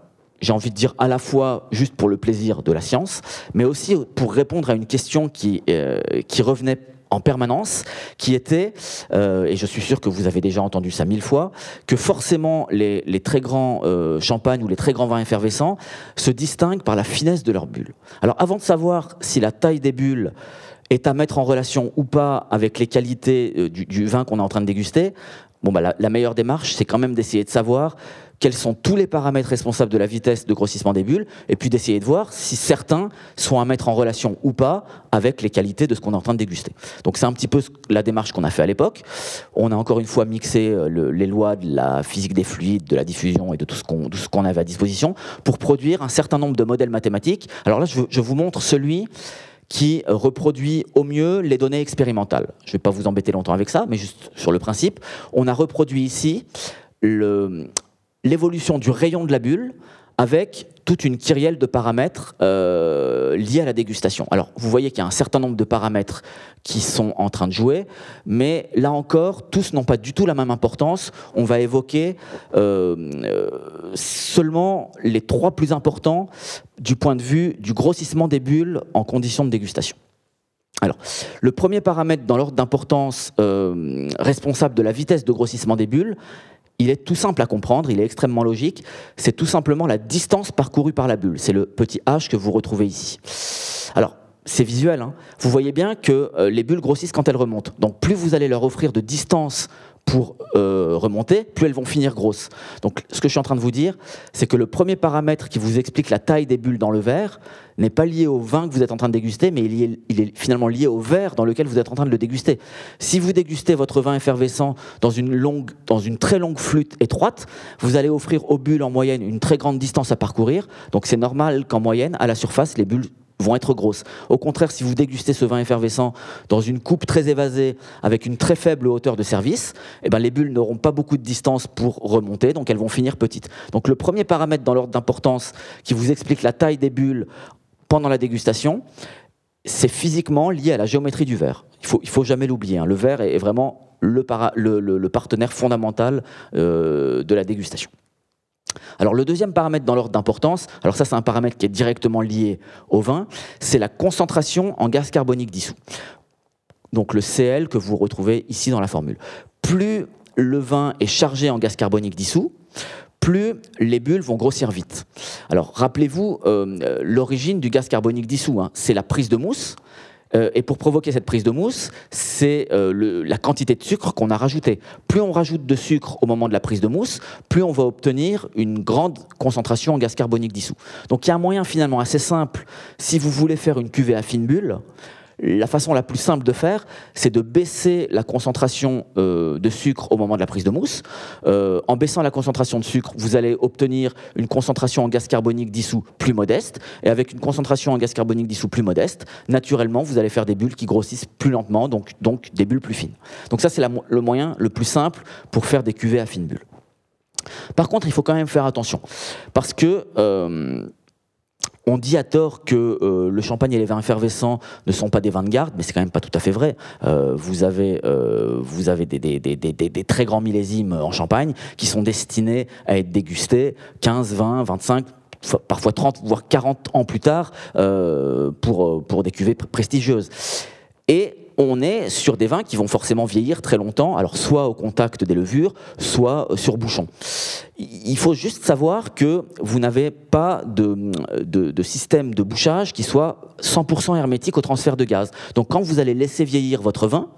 C: j'ai envie de dire à la fois juste pour le plaisir de la science, mais aussi pour répondre à une question qui, qui revenait en permanence, qui était, euh, et je suis sûr que vous avez déjà entendu ça mille fois, que forcément les, très grands euh, champagnes ou les très grands vins effervescents se distinguent par la finesse de leurs bulles. Alors avant de savoir si la taille des bulles est à mettre en relation ou pas avec les qualités euh, du, vin qu'on est en train de déguster, bon, bah, la meilleure démarche, c'est quand même d'essayer de savoir quels sont tous les paramètres responsables de la vitesse de grossissement des bulles, et puis d'essayer de voir si certains sont à mettre en relation ou pas avec les qualités de ce qu'on est en train de déguster. Donc c'est un petit peu la démarche qu'on a fait à l'époque. On a encore une fois mixé euh, les lois de la physique des fluides, de la diffusion et de tout ce qu'on avait à disposition pour produire un certain nombre de modèles mathématiques. Alors là, je, je vous montre celui qui reproduit au mieux les données expérimentales. Je ne vais pas vous embêter longtemps avec ça, mais juste sur le principe. On a reproduit ici le, l'évolution du rayon de la bulle avec toute une kyrielle de paramètres euh, liés à la dégustation. Alors, vous voyez qu'il y a un certain nombre de paramètres qui sont en train de jouer, mais là encore, tous n'ont pas du tout la même importance. On va évoquer euh, euh, seulement les trois plus importants du point de vue du grossissement des bulles en conditions de dégustation. Alors, le premier paramètre dans l'ordre d'importance responsable de la vitesse de grossissement des bulles, il est tout simple à comprendre, il est extrêmement logique. C'est tout simplement la distance parcourue par la bulle. C'est le petit h que vous retrouvez ici. Alors, c'est visuel. Hein. vous voyez bien que euh, les bulles grossissent quand elles remontent. Donc, plus vous allez leur offrir de distance pour euh, remonter, plus elles vont finir grosses. Donc ce que je suis en train de vous dire, c'est que le premier paramètre qui vous explique la taille des bulles dans le verre n'est pas lié au vin que vous êtes en train de déguster, mais il est, finalement lié au verre dans lequel vous êtes en train de le déguster. Si vous dégustez votre vin effervescent dans une, longue, dans une très longue flûte étroite, vous allez offrir aux bulles en moyenne une très grande distance à parcourir. Donc c'est normal qu'en moyenne, à la surface, les bulles vont être grosses. Au contraire, si vous dégustez ce vin effervescent dans une coupe très évasée, avec une très faible hauteur de service, eh ben les bulles n'auront pas beaucoup de distance pour remonter, donc elles vont finir petites. Donc le premier paramètre dans l'ordre d'importance qui vous explique la taille des bulles pendant la dégustation, c'est physiquement lié à la géométrie du verre. Il faut, il faut jamais l'oublier. Hein. Le verre est vraiment le, partenaire fondamental euh, de la dégustation. Alors le deuxième paramètre dans l'ordre d'importance, alors ça c'est un paramètre qui est directement lié au vin, c'est la concentration en gaz carbonique dissous. Donc le Cl que vous retrouvez ici dans la formule. Plus le vin est chargé en gaz carbonique dissous, plus les bulles vont grossir vite. Alors rappelez-vous euh, l'origine du gaz carbonique dissous, hein. c'est la prise de mousse euh, et pour provoquer cette prise de mousse, c'est euh, la quantité de sucre qu'on a rajouté. Plus on rajoute de sucre au moment de la prise de mousse, plus on va obtenir une grande concentration en gaz carbonique dissous. Donc il y a un moyen finalement assez simple, si vous voulez faire une cuvée à fine bulle, la façon la plus simple de faire, c'est de baisser la concentration euh, de sucre au moment de la prise de mousse. Euh, en baissant la concentration de sucre, vous allez obtenir une concentration en gaz carbonique dissous plus modeste. Et avec une concentration en gaz carbonique dissous plus modeste, naturellement, vous allez faire des bulles qui grossissent plus lentement, donc, donc des bulles plus fines. Donc ça, c'est le moyen le plus simple pour faire des cuvées à fines bulles. Par contre, il faut quand même faire attention, parce que... Euh, on dit à tort que euh, le champagne et les vins effervescents ne sont pas des vins de garde, mais c'est quand même pas tout à fait vrai. Euh, vous avez, euh, vous avez des, des, très grands millésimes en champagne qui sont destinés à être dégustés 15, 20, 25, parfois 30, voire 40 ans plus tard pour, pour des cuvées prestigieuses. Et on est sur des vins qui vont forcément vieillir très longtemps, alors soit au contact des levures, soit euh, sur bouchon. Il faut juste savoir que vous n'avez pas de, de, système de bouchage qui soit 100% hermétique au transfert de gaz. Donc quand vous allez laisser vieillir votre vin,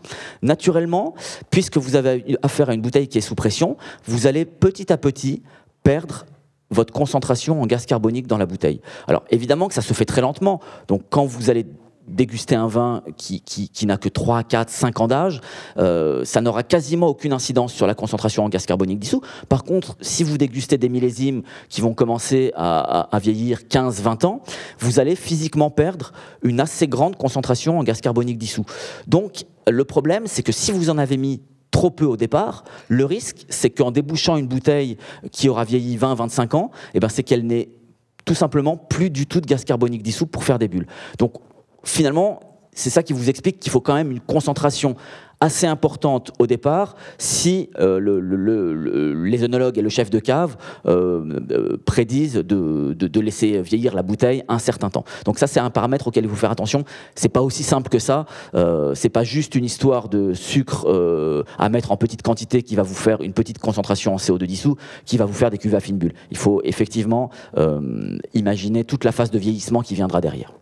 C: naturellement, puisque vous avez affaire à une bouteille qui est sous pression, vous allez petit à petit perdre votre concentration en gaz carbonique dans la bouteille. Alors évidemment que ça se fait très lentement. Donc quand vous allez déguster un vin qui, qui, n'a que 3, 4, 5 ans d'âge, euh, ça n'aura quasiment aucune incidence sur la concentration en gaz carbonique dissous. Par contre, si vous dégustez des millésimes qui vont commencer à, vieillir 15, 20 ans, vous allez physiquement perdre une assez grande concentration en gaz carbonique dissous. Donc, le problème, c'est que si vous en avez mis trop peu au départ, le risque, c'est qu'en débouchant une bouteille qui aura vieilli 20, 25 ans, eh ben, c'est qu'elle n'ait tout simplement plus du tout de gaz carbonique dissous pour faire des bulles. Donc finalement, c'est ça qui vous explique qu'il faut quand même une concentration assez importante au départ si euh, les œnologues et le chef de cave euh, euh, prédisent de, laisser vieillir la bouteille un certain temps. Donc ça, c'est un paramètre auquel il faut faire attention. C'est pas aussi simple que ça. c'est pas juste une histoire de sucre à mettre en petite quantité qui va vous faire une petite concentration en CO2 dissous, qui va vous faire des cuves à fine bulle. Il faut effectivement imaginer toute la phase de vieillissement qui viendra derrière.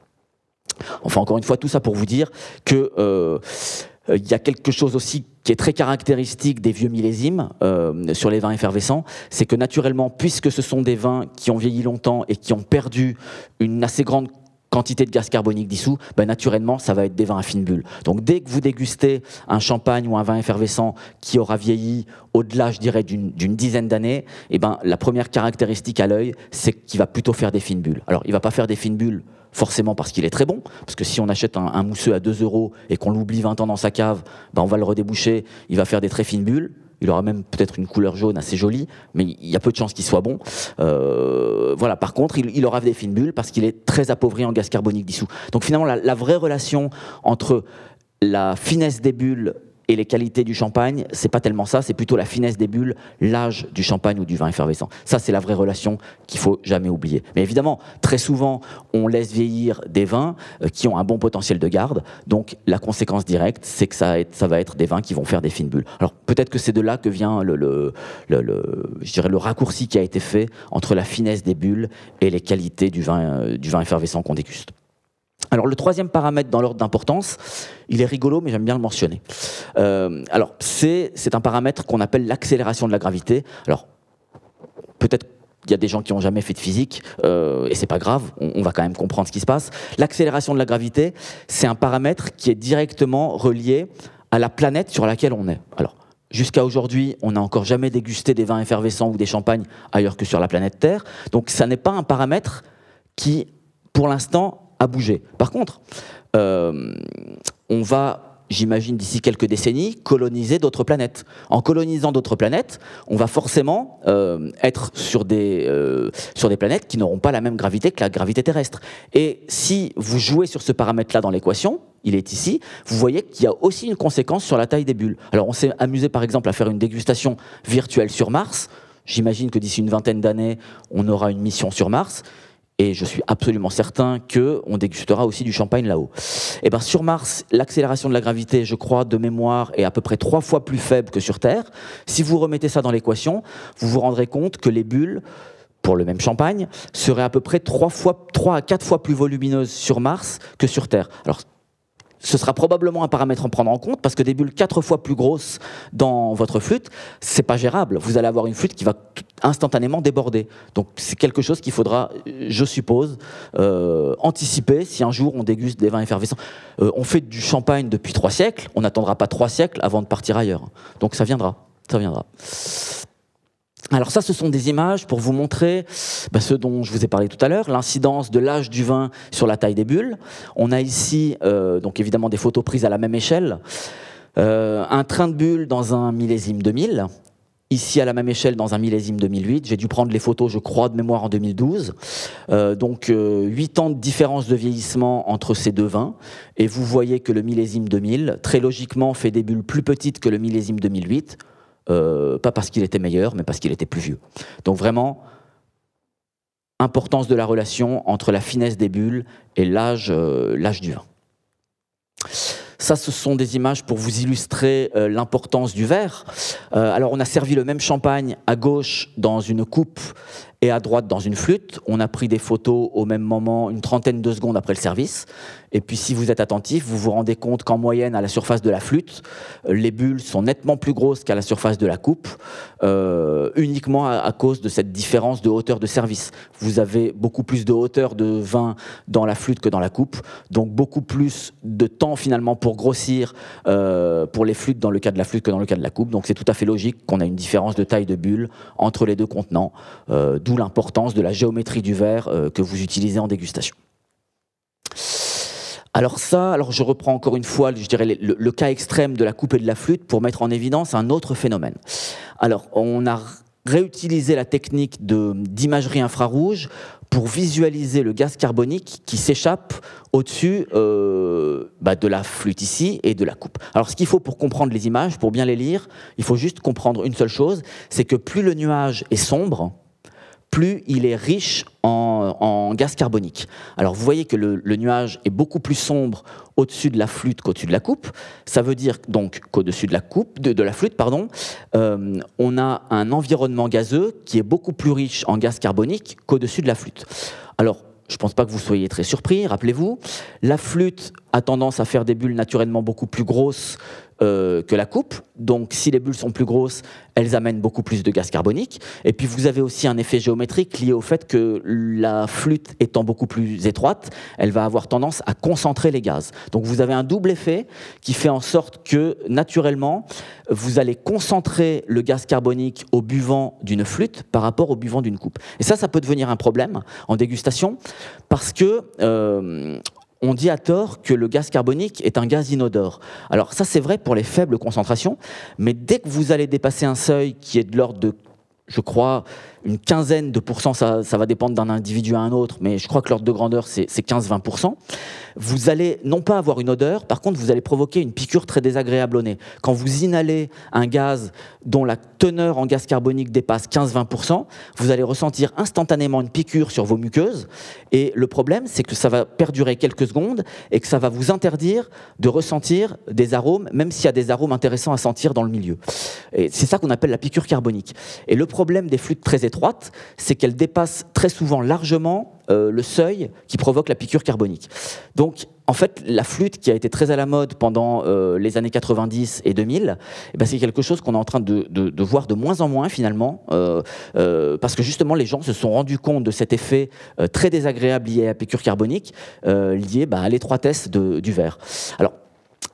C: Enfin, encore une fois, tout ça pour vous dire que euh, il y a quelque chose aussi qui est très caractéristique des vieux millésimes euh, sur les vins effervescents, c'est que naturellement, puisque ce sont des vins qui ont vieilli longtemps et qui ont perdu une assez grande quantité de gaz carbonique dissous, ben naturellement, ça va être des vins à fine bulle. Donc dès que vous dégustez un champagne ou un vin effervescent qui aura vieilli au-delà, je dirais, d'une dizaine d'années, eh ben, la première caractéristique à l'œil, c'est qu'il va plutôt faire des fines bulles. Alors, il va pas faire des fines bulles forcément parce qu'il est très bon, parce que si on achète un, mousseux à 2 euros et qu'on l'oublie 20 ans dans sa cave, ben on va le redéboucher, il va faire des très fines bulles, il aura même peut-être une couleur jaune assez jolie, mais il y a peu de chances qu'il soit bon. Euh, voilà. Par contre, il, aura des fines bulles parce qu'il est très appauvri en gaz carbonique dissous. Donc finalement, la vraie relation entre la finesse des bulles et les qualités du champagne, c'est pas tellement ça, c'est plutôt la finesse des bulles, l'âge du champagne ou du vin effervescent. Ça, c'est la vraie relation qu'il faut jamais oublier. Mais évidemment, très souvent, on laisse vieillir des vins euh, qui ont un bon potentiel de garde. Donc, la conséquence directe, c'est que ça, va être des vins qui vont faire des fines bulles. Alors, peut-être que c'est de là que vient le, le, je dirais le raccourci qui a été fait entre la finesse des bulles et les qualités du vin, euh, du vin effervescent qu'on déguste. Alors le troisième paramètre dans l'ordre d'importance, il est rigolo, mais j'aime bien le mentionner. Euh, alors c'est un paramètre qu'on appelle l'accélération de la gravité. Alors peut-être il y a des gens qui n'ont jamais fait de physique, euh, et c'est pas grave, on, va quand même comprendre ce qui se passe. L'accélération de la gravité, c'est un paramètre qui est directement relié à la planète sur laquelle on est. Alors, jusqu'à aujourd'hui, on n'a encore jamais dégusté des vins effervescents ou des champagnes ailleurs que sur la planète Terre. Donc, ça n'est pas un paramètre qui, pour l'instant, à bouger. Par contre, euh, on va j'imagine d'ici quelques décennies, coloniser d'autres planètes. En colonisant d'autres planètes, on va forcément euh, être sur des, euh, sur des planètes qui n'auront pas la même gravité que la gravité terrestre. Et si vous jouez sur ce paramètre-là dans l'équation, il est ici, vous voyez qu'il y a aussi une conséquence sur la taille des bulles. Alors on s'est amusé par exemple à faire une dégustation virtuelle sur Mars. J'imagine que d'ici une vingtaine d'années, on aura une mission sur Mars et je suis absolument certain qu'on dégustera aussi du champagne là-haut. Et eh ben sur Mars, l'accélération de la gravité, je crois, de mémoire, est à peu près trois fois plus faible que sur Terre. Si vous remettez ça dans l'équation, vous vous rendrez compte que les bulles pour le même champagne, seraient à peu près trois fois, à quatre fois plus volumineuses sur Mars que sur Terre. Alors, ce sera probablement un paramètre à prendre en compte parce que des bulles quatre fois plus grosses dans votre flûte, c'est pas gérable. Vous allez avoir une flûte qui va instantanément déborder. Donc c'est quelque chose qu'il faudra, je suppose, euh, anticiper si un jour on déguste des vins effervescents. Euh, on fait du champagne depuis trois siècles, on n'attendra pas trois siècles avant de partir ailleurs. Donc ça viendra, ça viendra. Alors ça, ce sont des images pour vous montrer bah, ce dont je vous ai parlé tout à l'heure, l'incidence de l'âge du vin sur la taille des bulles. On a ici, euh, donc évidemment, des photos prises à la même échelle. Euh, un train de bulles dans un millésime 2000, ici à la même échelle dans un millésime 2008. J'ai dû prendre les photos, je crois, de mémoire en 2012. Euh, donc 8 ans de différence de vieillissement entre ces deux vins. Et vous voyez que le millésime 2000, très logiquement, fait des bulles plus petites que le millésime 2008. Euh, pas parce qu'il était meilleur, mais parce qu'il était plus vieux. Donc vraiment, importance de la relation entre la finesse des bulles et l'âge euh, du vin. Ça, ce sont des images pour vous illustrer euh, l'importance du verre. Euh, alors, on a servi le même champagne à gauche dans une coupe et à droite dans une flûte. On a pris des photos au même moment, une trentaine de secondes après le service. Et puis si vous êtes attentif, vous vous rendez compte qu'en moyenne, à la surface de la flûte, euh, les bulles sont nettement plus grosses qu'à la surface de la coupe, euh, uniquement à, cause de cette différence de hauteur de service. Vous avez beaucoup plus de hauteur de vin dans la flûte que dans la coupe, donc beaucoup plus de temps finalement pour grossir euh, pour les flûtes dans le cas de la flûte que dans le cas de la coupe. Donc c'est tout à fait logique qu'on a une différence de taille de bulles entre les deux contenants, d'où l'importance de la géométrie du verre que vous utilisez en dégustation. Alors ça, alors je reprends encore une fois, je dirais le, cas extrême de la coupe et de la flûte pour mettre en évidence un autre phénomène. Alors on a réutilisé la technique d'imagerie infrarouge pour visualiser le gaz carbonique qui s'échappe au-dessus euh, bah, de la flûte ici et de la coupe. Alors ce qu'il faut pour comprendre les images, pour bien les lire, il faut juste comprendre une seule chose, c'est que plus le nuage est sombre, plus il est riche en, gaz carbonique. Alors vous voyez que le, nuage est beaucoup plus sombre au-dessus de la flûte qu'au-dessus de la coupe. Ça veut dire donc qu'au-dessus de la coupe, de, la flûte, pardon, euh, on a un environnement gazeux qui est beaucoup plus riche en gaz carbonique qu'au-dessus de la flûte. Alors je ne pense pas que vous soyez très surpris, rappelez-vous, la flûte a tendance à faire des bulles naturellement beaucoup plus grosses euh, que la coupe. Donc si les bulles sont plus grosses, elles amènent beaucoup plus de gaz carbonique. Et puis vous avez aussi un effet géométrique lié au fait que la flûte étant beaucoup plus étroite, elle va avoir tendance à concentrer les gaz. Donc vous avez un double effet qui fait en sorte que naturellement, vous allez concentrer le gaz carbonique au buvant d'une flûte par rapport au buvant d'une coupe. Et ça, ça peut devenir un problème en dégustation parce que euh, on dit à tort que le gaz carbonique est un gaz inodore. Alors ça c'est vrai pour les faibles concentrations, mais dès que vous allez dépasser un seuil qui est de l'ordre de, je crois, une quinzaine de pourcents, ça, va dépendre d'un individu à un autre, mais je crois que l'ordre de grandeur, c'est 15-20%. Vous allez non pas avoir une odeur, par contre, vous allez provoquer une piqûre très désagréable au nez. Quand vous inhalez un gaz dont la teneur en gaz carbonique dépasse 15-20%, vous allez ressentir instantanément une piqûre sur vos muqueuses. Et le problème, c'est que ça va perdurer quelques secondes et que ça va vous interdire de ressentir des arômes, même s'il y a des arômes intéressants à sentir dans le milieu. Et c'est ça qu'on appelle la piqûre carbonique. Et le problème des flûtes très c'est qu'elle dépasse très souvent largement euh, le seuil qui provoque la piqûre carbonique. Donc, en fait, la flûte qui a été très à la mode pendant euh, les années 90 et 2000, eh ben, c'est quelque chose qu'on est en train de, voir de moins en moins finalement, euh, parce que justement les gens se sont rendus compte de cet effet très désagréable lié à la piqûre carbonique, lié bah, à l'étroitesse du verre. Alors,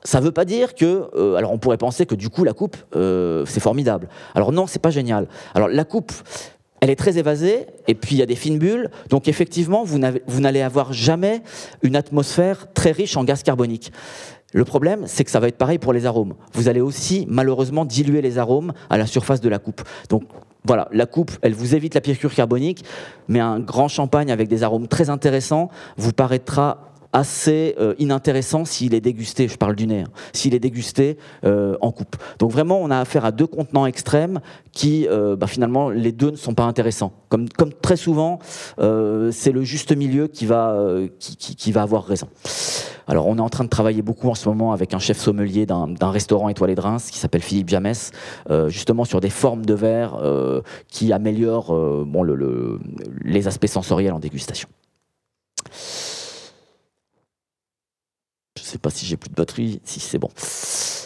C: ça ne veut pas dire que, alors on pourrait penser que du coup la coupe c'est formidable. Alors non, c'est pas génial. Alors la coupe, elle est très évasée, et puis il y a des fines bulles, donc effectivement, vous n'allez avoir jamais une atmosphère très riche en gaz carbonique. Le problème, c'est que ça va être pareil pour les arômes. Vous allez aussi, malheureusement, diluer les arômes à la surface de la coupe. Donc voilà, la coupe, elle vous évite la piqûre carbonique, mais un grand champagne avec des arômes très intéressants vous paraîtra assez euh, inintéressant s'il est dégusté, je parle du nez, hein, s'il est dégusté euh, en coupe. Donc vraiment, on a affaire à deux contenants extrêmes qui, euh, bah, finalement, les deux ne sont pas intéressants. Comme, comme très souvent, c'est le juste milieu qui va, qui, qui, va avoir raison. Alors, on est en train de travailler beaucoup en ce moment avec un chef sommelier d'un restaurant étoilé de Reims qui s'appelle Philippe Jamès, justement sur des formes de verre qui améliorent bon, le, les aspects sensoriels en dégustation. Sais pas si j'ai plus de batterie, si c'est bon.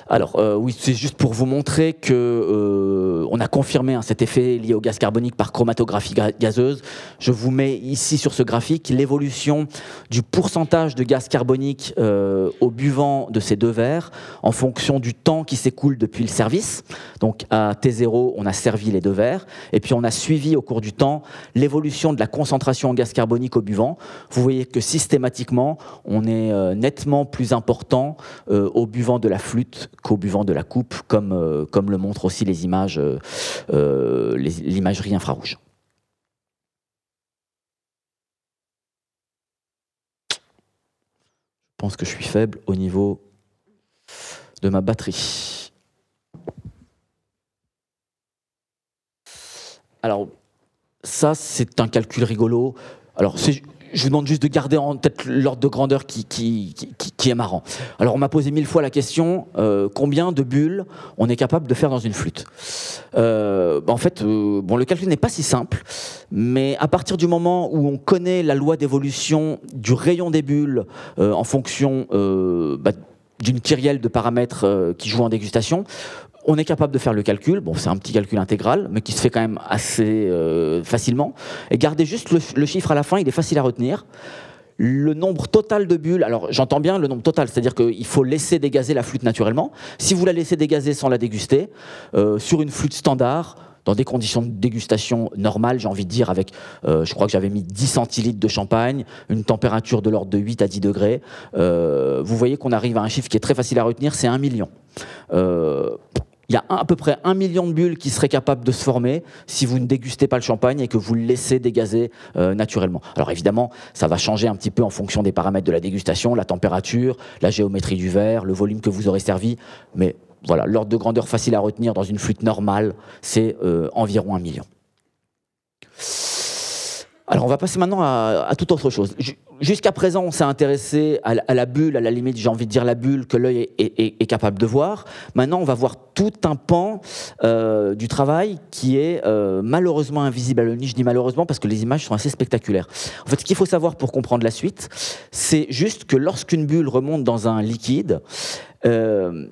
C: Alors euh, oui, c'est juste pour vous montrer que euh, on a confirmé hein, cet effet lié au gaz carbonique par chromatographie gazeuse. Je vous mets ici sur ce graphique l'évolution du pourcentage de gaz carbonique euh, au buvant de ces deux verres en fonction du temps qui s'écoule depuis le service. Donc à T0, on a servi les deux verres et puis on a suivi au cours du temps l'évolution de la concentration en gaz carbonique au buvant. Vous voyez que systématiquement, on est nettement plus important au buvant de la flûte qu'au buvant de la coupe, comme, euh, comme le montrent aussi les images, euh, euh, l'imagerie infrarouge. Je pense que je suis faible au niveau de ma batterie. Alors, ça, c'est un calcul rigolo. Alors, c'est je vous demande juste de garder en tête l'ordre de grandeur qui, est marrant. Alors, on m'a posé mille fois la question euh, combien de bulles on est capable de faire dans une flûte euh, En fait, euh, le calcul n'est pas si simple, mais à partir du moment où on connaît la loi d'évolution du rayon des bulles en fonction bah, d'une kyrielle de paramètres qui jouent en dégustation, on est capable de faire le calcul. Bon, c'est un petit calcul intégral, mais qui se fait quand même assez euh, facilement. Et gardez juste le, chiffre à la fin, il est facile à retenir. Le nombre total de bulles, alors j'entends bien le nombre total, c'est-à-dire qu'il faut laisser dégazer la flûte naturellement. Si vous la laissez dégazer sans la déguster, euh, sur une flûte standard, dans des conditions de dégustation normales, j'ai envie de dire, avec, euh, je crois que j'avais mis 10 centilitres de champagne, une température de l'ordre de 8 à 10 degrés, vous voyez qu'on arrive à un chiffre qui est très facile à retenir, c'est 1 million il y a à peu près un million de bulles qui seraient capables de se former si vous ne dégustez pas le champagne et que vous le laissez dégazer euh, naturellement. Alors évidemment, ça va changer un petit peu en fonction des paramètres de la dégustation, la température, la géométrie du verre, le volume que vous aurez servi, mais voilà, l'ordre de grandeur facile à retenir dans une flûte normale, c'est euh, environ un million. Alors on va passer maintenant à, à toute autre chose. Jusqu'à présent, on s'est intéressé à, la bulle, à la limite, j'ai envie de dire la bulle que l'œil est, capable de voir. Maintenant, on va voir tout un pan euh, du travail qui est euh, malheureusement invisible à l'œil. Je dis malheureusement parce que les images sont assez spectaculaires. En fait, ce qu'il faut savoir pour comprendre la suite, c'est juste que lorsqu'une bulle remonte dans un liquide, euh,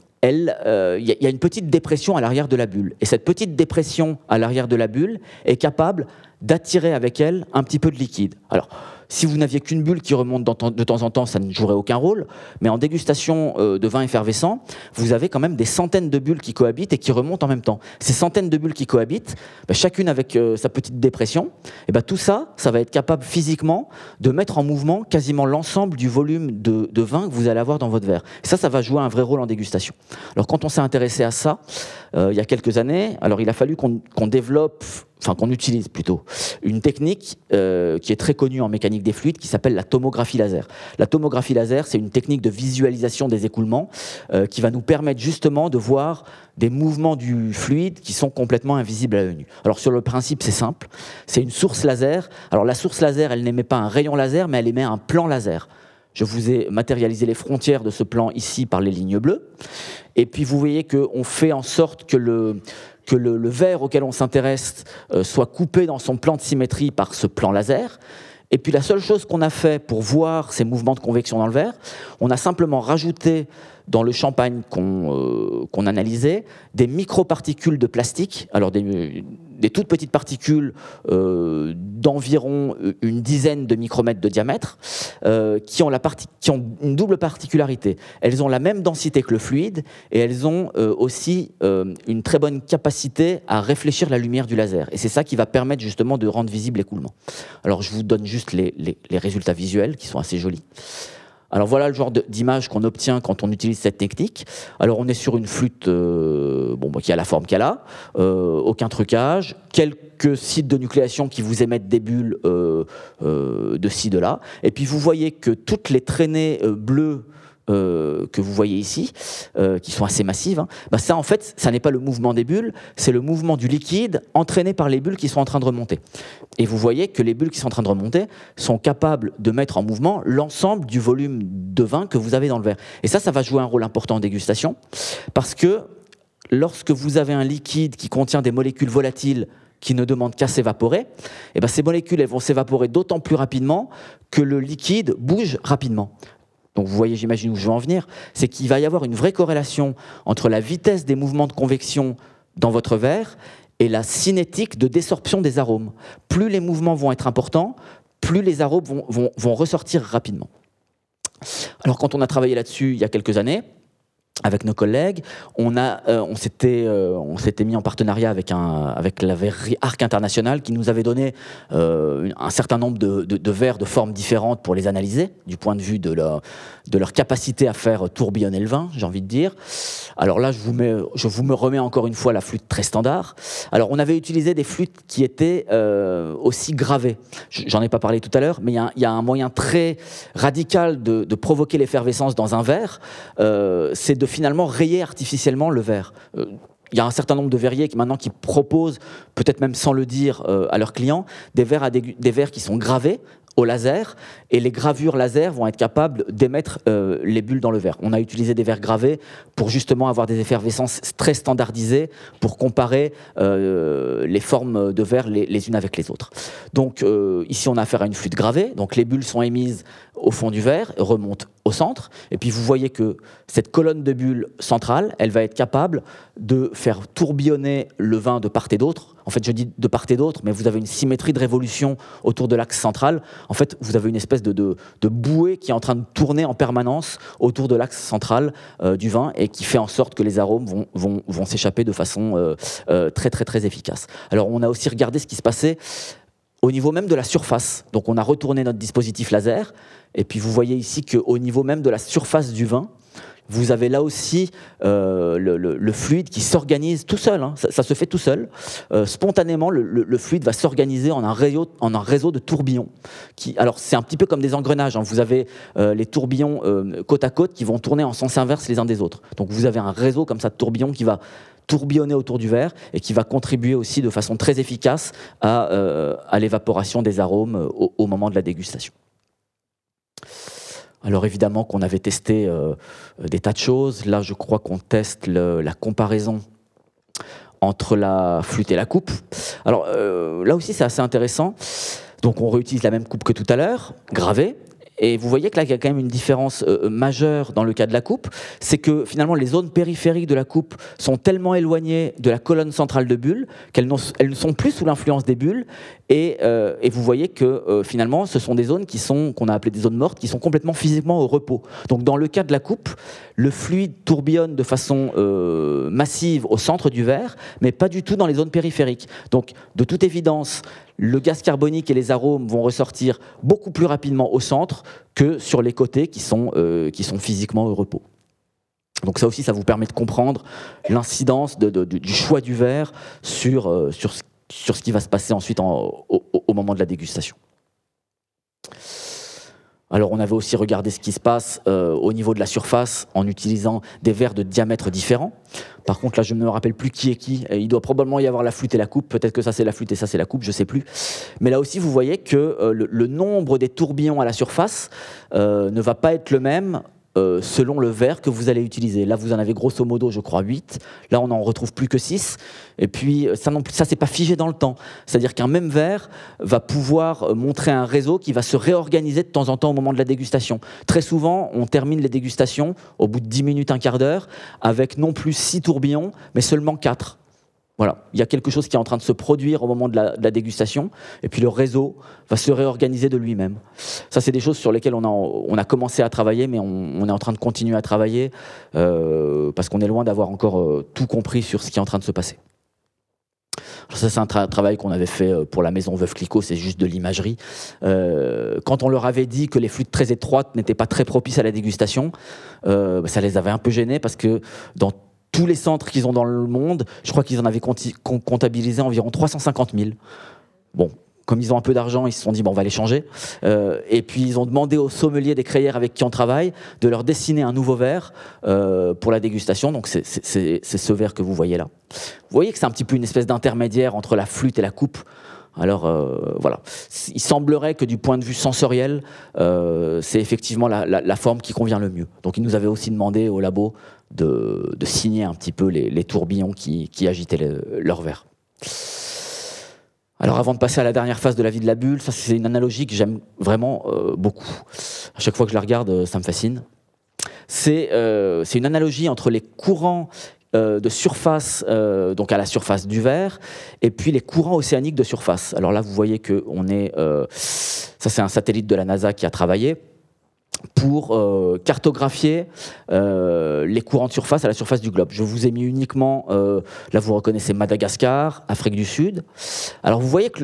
C: il y, a une petite dépression à l'arrière de la bulle. Et cette petite dépression à l'arrière de la bulle est capable d'attirer avec elle un petit peu de liquide. Alors, si vous n'aviez qu'une bulle qui remonte de temps en temps, ça ne jouerait aucun rôle. Mais en dégustation euh, de vin effervescent, vous avez quand même des centaines de bulles qui cohabitent et qui remontent en même temps. Ces centaines de bulles qui cohabitent, bah, chacune avec euh, sa petite dépression, et bah, tout ça, ça va être capable physiquement de mettre en mouvement quasiment l'ensemble du volume de, vin que vous allez avoir dans votre verre. Et ça, ça va jouer un vrai rôle en dégustation. Alors quand on s'est intéressé à ça, euh, il y a quelques années, alors il a fallu qu'on développe enfin qu'on utilise plutôt, une technique euh, qui est très connue en mécanique des fluides qui s'appelle la tomographie laser. La tomographie laser, c'est une technique de visualisation des écoulements euh, qui va nous permettre justement de voir des mouvements du fluide qui sont complètement invisibles à l'œil nu. Alors sur le principe, c'est simple, c'est une source laser. Alors la source laser, elle n'émet pas un rayon laser, mais elle émet un plan laser. Je vous ai matérialisé les frontières de ce plan ici par les lignes bleues. Et puis vous voyez qu'on fait en sorte que le, que le, verre auquel on s'intéresse euh, soit coupé dans son plan de symétrie par ce plan laser. Et puis la seule chose qu'on a fait pour voir ces mouvements de convection dans le verre, on a simplement rajouté dans le champagne qu'on euh, analysait des microparticules de plastique, alors des, toutes petites particules euh, d'environ une dizaine de micromètres de diamètre, euh, qui, ont la qui, ont une double particularité. Elles ont la même densité que le fluide et elles ont aussi une très bonne capacité à réfléchir la lumière du laser. Et c'est ça qui va permettre justement de rendre visible l'écoulement. Alors je vous donne juste les, les résultats visuels qui sont assez jolis. Alors voilà le genre d'image qu'on obtient quand on utilise cette technique. Alors on est sur une flûte euh, bon, qui a la forme qu'elle a, euh, aucun trucage, quelques sites de nucléation qui vous émettent des bulles euh, de ci, de là. Et puis vous voyez que toutes les traînées bleues euh, que vous voyez ici, euh, qui sont assez massives, hein, bah ça en fait, ça n'est pas le mouvement des bulles, c'est le mouvement du liquide entraîné par les bulles qui sont en train de remonter. Et vous voyez que les bulles qui sont en train de remonter sont capables de mettre en mouvement l'ensemble du volume de vin que vous avez dans le verre. Et ça, ça va jouer un rôle important en dégustation, parce que lorsque vous avez un liquide qui contient des molécules volatiles qui ne demandent qu'à s'évaporer, eh ben ces molécules elles vont s'évaporer d'autant plus rapidement que le liquide bouge rapidement. Donc vous voyez, j'imagine où je veux en venir, c'est qu'il va y avoir une vraie corrélation entre la vitesse des mouvements de convection dans votre verre et la cinétique de désorption des arômes. Plus les mouvements vont être importants, plus les arômes vont, ressortir rapidement. Alors quand on a travaillé là-dessus il y a quelques années, avec nos collègues, on, euh, euh, on s'était mis en partenariat avec, avec la verrerie Arc International qui nous avait donné euh, un certain nombre de, de, de, verres de formes différentes pour les analyser du point de vue de leur, de leur capacité à faire tourbillonner le vin, j'ai envie de dire. Alors là, je vous, je vous me remets encore une fois la flûte très standard. Alors on avait utilisé des flûtes qui étaient aussi gravées. J'en ai pas parlé tout à l'heure, mais il y, y, a un moyen très radical de, de provoquer l'effervescence dans un verre. c'est de finalement rayer artificiellement le verre. Euh, il y a un certain nombre de verriers qui maintenant qui proposent, peut-être même sans le dire à leurs clients, des verres, des, verres qui sont gravés au laser et les gravures laser vont être capables d'émettre euh, les bulles dans le verre. On a utilisé des verres gravés pour justement avoir des effervescences très standardisées pour comparer euh, les formes de verre les, unes avec les autres. Donc euh, ici on a affaire à une flûte gravée, donc les bulles sont émises au fond du verre, remontent au centre, et puis vous voyez que cette colonne de bulles centrale, elle va être capable de faire tourbillonner le vin de part et d'autre. En fait, je dis de part et d'autre, mais vous avez une symétrie de révolution autour de l'axe central. En fait, vous avez une espèce de, de, bouée qui est en train de tourner en permanence autour de l'axe central euh, du vin et qui fait en sorte que les arômes vont, vont, vont s'échapper de façon euh, euh, très très très efficace. Alors, on a aussi regardé ce qui se passait au niveau même de la surface. Donc on a retourné notre dispositif laser, et puis vous voyez ici qu'au niveau même de la surface du vin, vous avez là aussi euh, le, fluide qui s'organise tout seul, hein. ça, se fait tout seul. Euh, spontanément, le, fluide va s'organiser en, un réseau, en un réseau de tourbillons. Alors c'est un petit peu comme des engrenages, hein. vous avez euh, les tourbillons côte à côte qui vont tourner en sens inverse les uns des autres. Donc vous avez un réseau comme ça de tourbillons qui va tourbillonner autour du verre et qui va contribuer aussi de façon très efficace à, l'évaporation des arômes au, moment de la dégustation. Alors évidemment qu'on avait testé euh, des tas de choses. Là, je crois qu'on teste la comparaison entre la flûte et la coupe. Alors là aussi, c'est assez intéressant. Donc on réutilise la même coupe que tout à l'heure, gravée. Et vous voyez que là, il y a quand même une différence euh, euh, majeure dans le cas de la coupe, c'est que finalement les zones périphériques de la coupe sont tellement éloignées de la colonne centrale de bulles qu'elles ne sont plus sous l'influence des bulles. Et, euh, vous voyez que finalement, ce sont des zones qui sont qu'on a appelées des zones mortes, qui sont complètement physiquement au repos. Donc dans le cas de la coupe, le fluide tourbillonne de façon massive au centre du verre, mais pas du tout dans les zones périphériques. Donc de toute évidence, le gaz carbonique et les arômes vont ressortir beaucoup plus rapidement au centre que sur les côtés qui sont, euh, qui sont physiquement au repos. Donc ça aussi, ça vous permet de comprendre l'incidence du choix du verre sur, euh, sur, sur, ce qui va se passer ensuite au, au moment de la dégustation. Alors on avait aussi regardé ce qui se passe euh, au niveau de la surface en utilisant des verres de diamètre différents. Par contre là je ne me rappelle plus qui est qui. Il doit probablement y avoir la flûte et la coupe. Peut-être que ça c'est la flûte et ça c'est la coupe, je ne sais plus. Mais là aussi vous voyez que euh, le, nombre des tourbillons à la surface euh, ne va pas être le même euh, selon le verre que vous allez utiliser. Là, vous en avez grosso modo, je crois, 8. Là, on n'en retrouve plus que 6. Et puis, euh, ça non ça, c'est pas figé dans le temps. C'est-à-dire qu'un même verre va pouvoir euh, montrer un réseau qui va se réorganiser de temps en temps au moment de la dégustation. Très souvent, on termine les dégustations au bout de 10 minutes, un quart d'heure, avec non plus 6 tourbillons, mais seulement 4. Voilà, il y a quelque chose qui est en train de se produire au moment de la, dégustation, et puis le réseau va se réorganiser de lui-même. Ça, c'est des choses sur lesquelles on a, commencé à travailler, mais on, est en train de continuer à travailler, euh, parce qu'on est loin d'avoir encore euh, tout compris sur ce qui est en train de se passer. ça, c'est un travail qu'on avait fait euh, pour la maison Veuve Clicquot, c'est juste de l'imagerie. quand on leur avait dit que les flûtes très étroites n'étaient pas très propices à la dégustation, bah, ça les avait un peu gênés parce que dans tous les centres qu'ils ont dans le monde, je crois qu'ils en avaient comptabilisé environ 350 000. Bon, comme ils ont un peu d'argent, ils se sont dit bon, on va les changer. Euh, et puis ils ont demandé aux sommeliers des crayères avec qui on travaille de leur dessiner un nouveau verre euh, pour la dégustation. Donc c'est ce verre que vous voyez là. Vous voyez que c'est un petit peu une espèce d'intermédiaire entre la flûte et la coupe. Alors euh, voilà, il semblerait que du point de vue sensoriel, c'est effectivement la, forme qui convient le mieux. Donc il nous avait aussi demandé au labo de, signer un petit peu les, tourbillons qui, agitaient leur verre. Alors avant de passer à la dernière phase de la vie de la bulle, ça c'est une analogie que j'aime vraiment euh, beaucoup. À chaque fois que je la regarde, ça me fascine. C'est une analogie entre les courants euh, de surface, euh, donc à la surface du verre, et puis les courants océaniques de surface. Alors là, vous voyez que on est, euh, ça c'est un satellite de la NASA qui a travaillé pour cartographier les courants de surface à la surface du globe. Je vous ai mis uniquement, là vous reconnaissez Madagascar, Afrique du Sud. Alors vous voyez que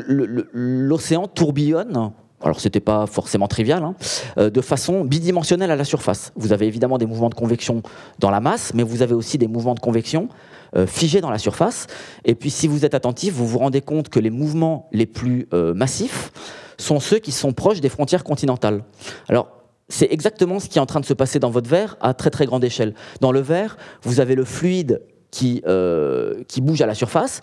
C: l'océan tourbillonne alors c'était pas forcément trivial, hein, euh, de façon bidimensionnelle à la surface. Vous avez évidemment des mouvements de convection dans la masse, mais vous avez aussi des mouvements de convection euh, figés dans la surface. Et puis si vous êtes attentif, vous vous rendez compte que les mouvements les plus euh, massifs sont ceux qui sont proches des frontières continentales. Alors c'est exactement ce qui est en train de se passer dans votre verre à très très grande échelle. Dans le verre, vous avez le fluide qui, qui bouge à la surface.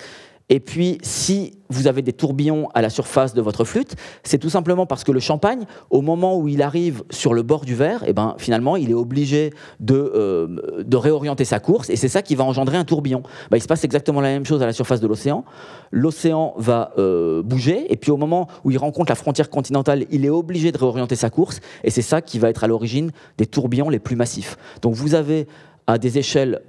C: Et puis, si vous avez des tourbillons à la surface de votre flûte, c'est tout simplement parce que le champagne, au moment où il arrive sur le bord du verre, et eh ben, finalement, il est obligé de, euh, de réorienter sa course, et c'est ça qui va engendrer un tourbillon. Ben, il se passe exactement la même chose à la surface de l'océan. L'océan va euh, bouger, et puis au moment où il rencontre la frontière continentale, il est obligé de réorienter sa course, et c'est ça qui va être à l'origine des tourbillons les plus massifs. Donc vous avez à des échelles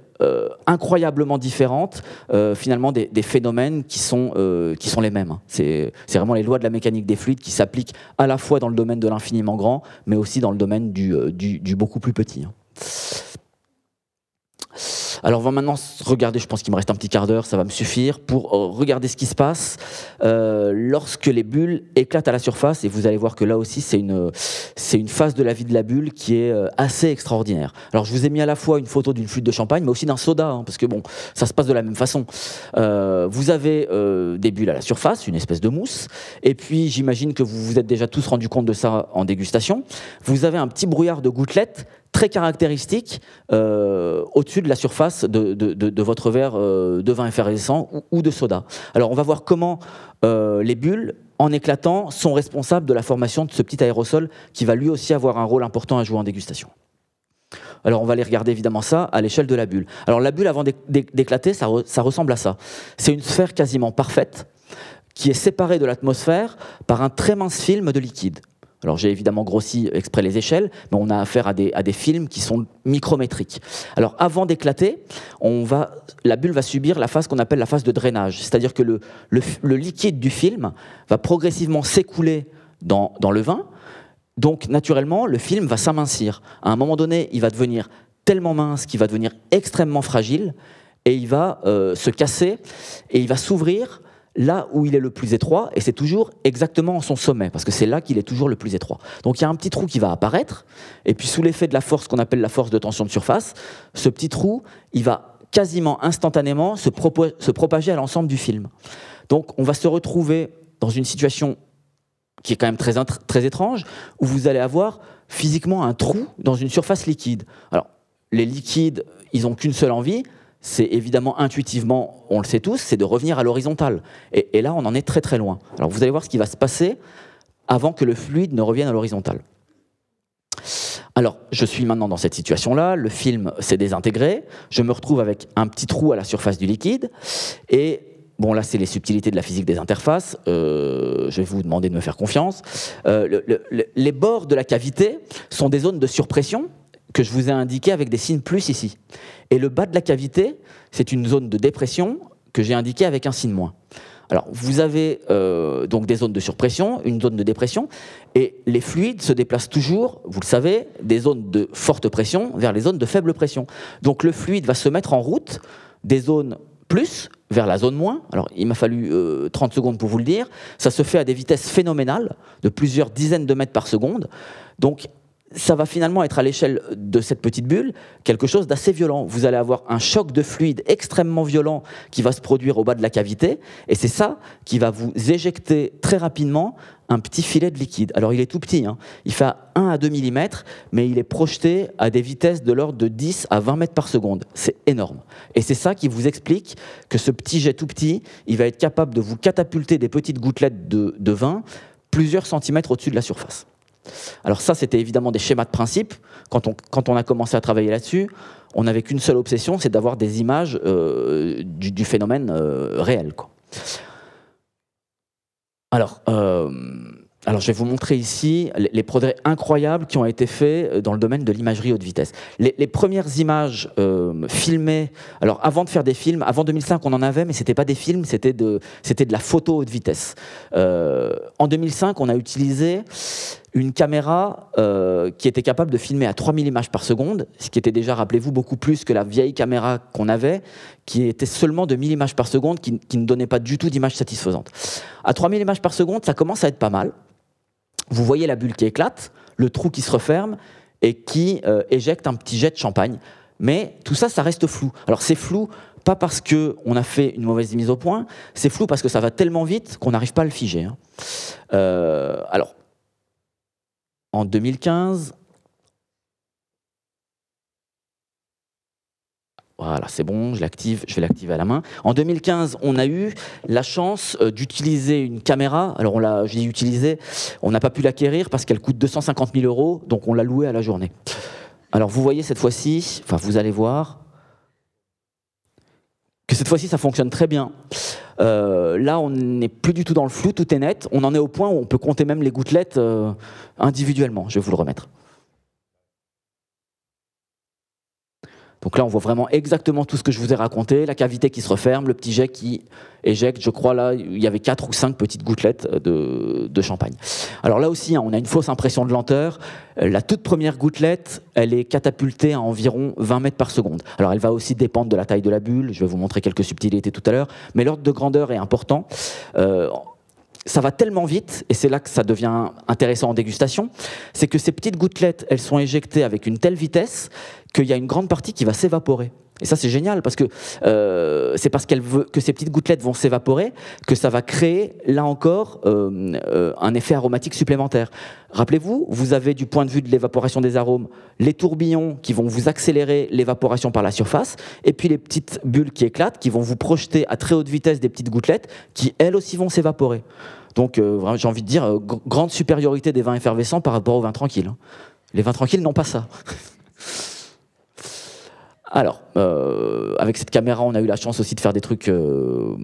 C: incroyablement différentes, euh, finalement, des, phénomènes qui sont, euh, qui sont les mêmes. C'est vraiment les lois de la mécanique des fluides qui s'appliquent à la fois dans le domaine de l'infiniment grand, mais aussi dans le domaine du, du beaucoup plus petit. Alors on va maintenant regarder, je pense qu'il me reste un petit quart d'heure, ça va me suffire, pour euh, regarder ce qui se passe euh, lorsque les bulles éclatent à la surface. Et vous allez voir que là aussi, c'est une, c'est une phase de la vie de la bulle qui est euh, assez extraordinaire. Alors je vous ai mis à la fois une photo d'une flûte de champagne, mais aussi d'un soda, hein, parce que bon, ça se passe de la même façon. vous avez des bulles à la surface, une espèce de mousse, et puis j'imagine que vous vous êtes déjà tous rendu compte de ça en dégustation. Vous avez un petit brouillard de gouttelettes très caractéristique euh, au-dessus de la surface de, votre verre euh, de vin effervescent ou, de soda. Alors on va voir comment euh, les bulles, en éclatant, sont responsables de la formation de ce petit aérosol qui va lui aussi avoir un rôle important à jouer en dégustation. Alors on va aller regarder évidemment ça à l'échelle de la bulle. Alors la bulle avant d'éclater, ça, ça ressemble à ça. C'est une sphère quasiment parfaite qui est séparée de l'atmosphère par un très mince film de liquide. Alors j'ai évidemment grossi exprès les échelles, mais on a affaire à des, films qui sont micrométriques. Alors avant d'éclater, la bulle va subir la phase qu'on appelle la phase de drainage, c'est-à-dire que le, liquide du film va progressivement s'écouler dans, le vin, donc naturellement le film va s'amincir. À un moment donné, il va devenir tellement mince qu'il va devenir extrêmement fragile, et il va euh, se casser, et il va s'ouvrir là où il est le plus étroit, et c'est toujours exactement en son sommet, parce que c'est là qu'il est toujours le plus étroit. Donc il y a un petit trou qui va apparaître, et puis sous l'effet de la force qu'on appelle la force de tension de surface, ce petit trou, il va quasiment instantanément se, propager à l'ensemble du film. Donc on va se retrouver dans une situation qui est quand même très, très étrange, où vous allez avoir physiquement un trou dans une surface liquide. Alors les liquides, ils n'ont qu'une seule envie, c'est évidemment intuitivement, on le sait tous, c'est de revenir à l'horizontale. Et, là, on en est très très loin. Alors vous allez voir ce qui va se passer avant que le fluide ne revienne à l'horizontale. Alors, je suis maintenant dans cette situation-là, le film s'est désintégré, je me retrouve avec un petit trou à la surface du liquide, et Bon, là, c'est les subtilités de la physique des interfaces. Euh, je vais vous demander de me faire confiance. Euh, les bords de la cavité sont des zones de surpression que je vous ai indiqué avec des signes plus ici. Et le bas de la cavité, c'est une zone de dépression que j'ai indiquée avec un signe moins. Alors, vous avez euh, donc des zones de surpression, une zone de dépression, et les fluides se déplacent toujours, vous le savez, des zones de forte pression vers les zones de faible pression. Donc, le fluide va se mettre en route des zones plus vers la zone moins. Alors, il m'a fallu 30 euh, secondes pour vous le dire. Ça se fait à des vitesses phénoménales, de plusieurs dizaines de mètres par seconde. Donc, ça va finalement être à l'échelle de cette petite bulle quelque chose d'assez violent. Vous allez avoir un choc de fluide extrêmement violent qui va se produire au bas de la cavité, et c'est ça qui va vous éjecter très rapidement un petit filet de liquide. Alors il est tout petit, hein. il fait 1 à 2 mm, mais il est projeté à des vitesses de l'ordre de 10 à 20 mètres par seconde. C'est énorme. Et c'est ça qui vous explique que ce petit jet tout petit, il va être capable de vous catapulter des petites gouttelettes de, de vin plusieurs centimètres au-dessus de la surface. Alors ça, c'était évidemment des schémas de principe. Quand on, a commencé à travailler là-dessus, on n'avait qu'une seule obsession, c'est d'avoir des images euh, du, phénomène euh, réel. Alors, euh, alors, je vais vous montrer ici les progrès incroyables qui ont été faits dans le domaine de l'imagerie haute vitesse. Les, premières images filmées, alors avant de faire des films, avant 2005 on en avait, mais c'était pas des films, c'était de, c'était de la photo haute vitesse. En 2005, on a utilisé une caméra qui était capable de filmer à 3000 images par seconde, ce qui était déjà, rappelez-vous, beaucoup plus que la vieille caméra qu'on avait, qui était seulement de 1000 images par seconde, qui, ne donnait pas du tout d'images satisfaisantes. À 3000 images par seconde, ça commence à être pas mal vous voyez la bulle qui éclate, le trou qui se referme et qui euh, éjecte un petit jet de champagne. Mais tout ça, ça reste flou. Alors c'est flou pas parce qu'on a fait une mauvaise mise au point, c'est flou parce que ça va tellement vite qu'on n'arrive pas à le figer. Hein. Euh, alors, en 2015, Voilà, c'est bon, je l'active, je vais l'activer à la main. En 2015, on a eu la chance euh, d'utiliser une caméra. Alors, on l'a, je l'ai utilisée, on n'a pas pu l'acquérir parce qu'elle coûte 250 000 euros, donc on l'a louée à la journée. Alors, vous voyez cette fois-ci, enfin, vous allez voir que cette fois-ci, ça fonctionne très bien. Euh, là, on n'est plus du tout dans le flou, tout est net. On en est au point où on peut compter même les gouttelettes euh, individuellement. Je vais vous le remettre. Donc là, on voit vraiment exactement tout ce que je vous ai raconté, la cavité qui se referme, le petit jet qui éjecte, je crois là, il y avait quatre ou cinq petites gouttelettes de, champagne. Alors là aussi, hein, on a une fausse impression de lenteur. Euh, la toute première gouttelette, elle est catapultée à environ 20 mètres par seconde. Alors elle va aussi dépendre de la taille de la bulle, je vais vous montrer quelques subtilités tout à l'heure, mais l'ordre de grandeur est important. Euh, ça va tellement vite, et c'est là que ça devient intéressant en dégustation, c'est que ces petites gouttelettes, elles sont éjectées avec une telle vitesse qu'il y a une grande partie qui va s'évaporer. Et ça, c'est génial parce que euh, c'est parce qu'elle veut que ces petites gouttelettes vont s'évaporer que ça va créer, là encore, euh, euh, un effet aromatique supplémentaire. Rappelez-vous, vous avez du point de vue de l'évaporation des arômes les tourbillons qui vont vous accélérer l'évaporation par la surface, et puis les petites bulles qui éclatent qui vont vous projeter à très haute vitesse des petites gouttelettes qui, elles aussi, vont s'évaporer. Donc, j'ai envie de dire, grande supériorité des vins effervescents par rapport aux vins tranquilles. Hein. Les vins tranquilles n'ont pas ça. Alors, euh, avec cette caméra, on a eu la chance aussi de faire des trucs euh,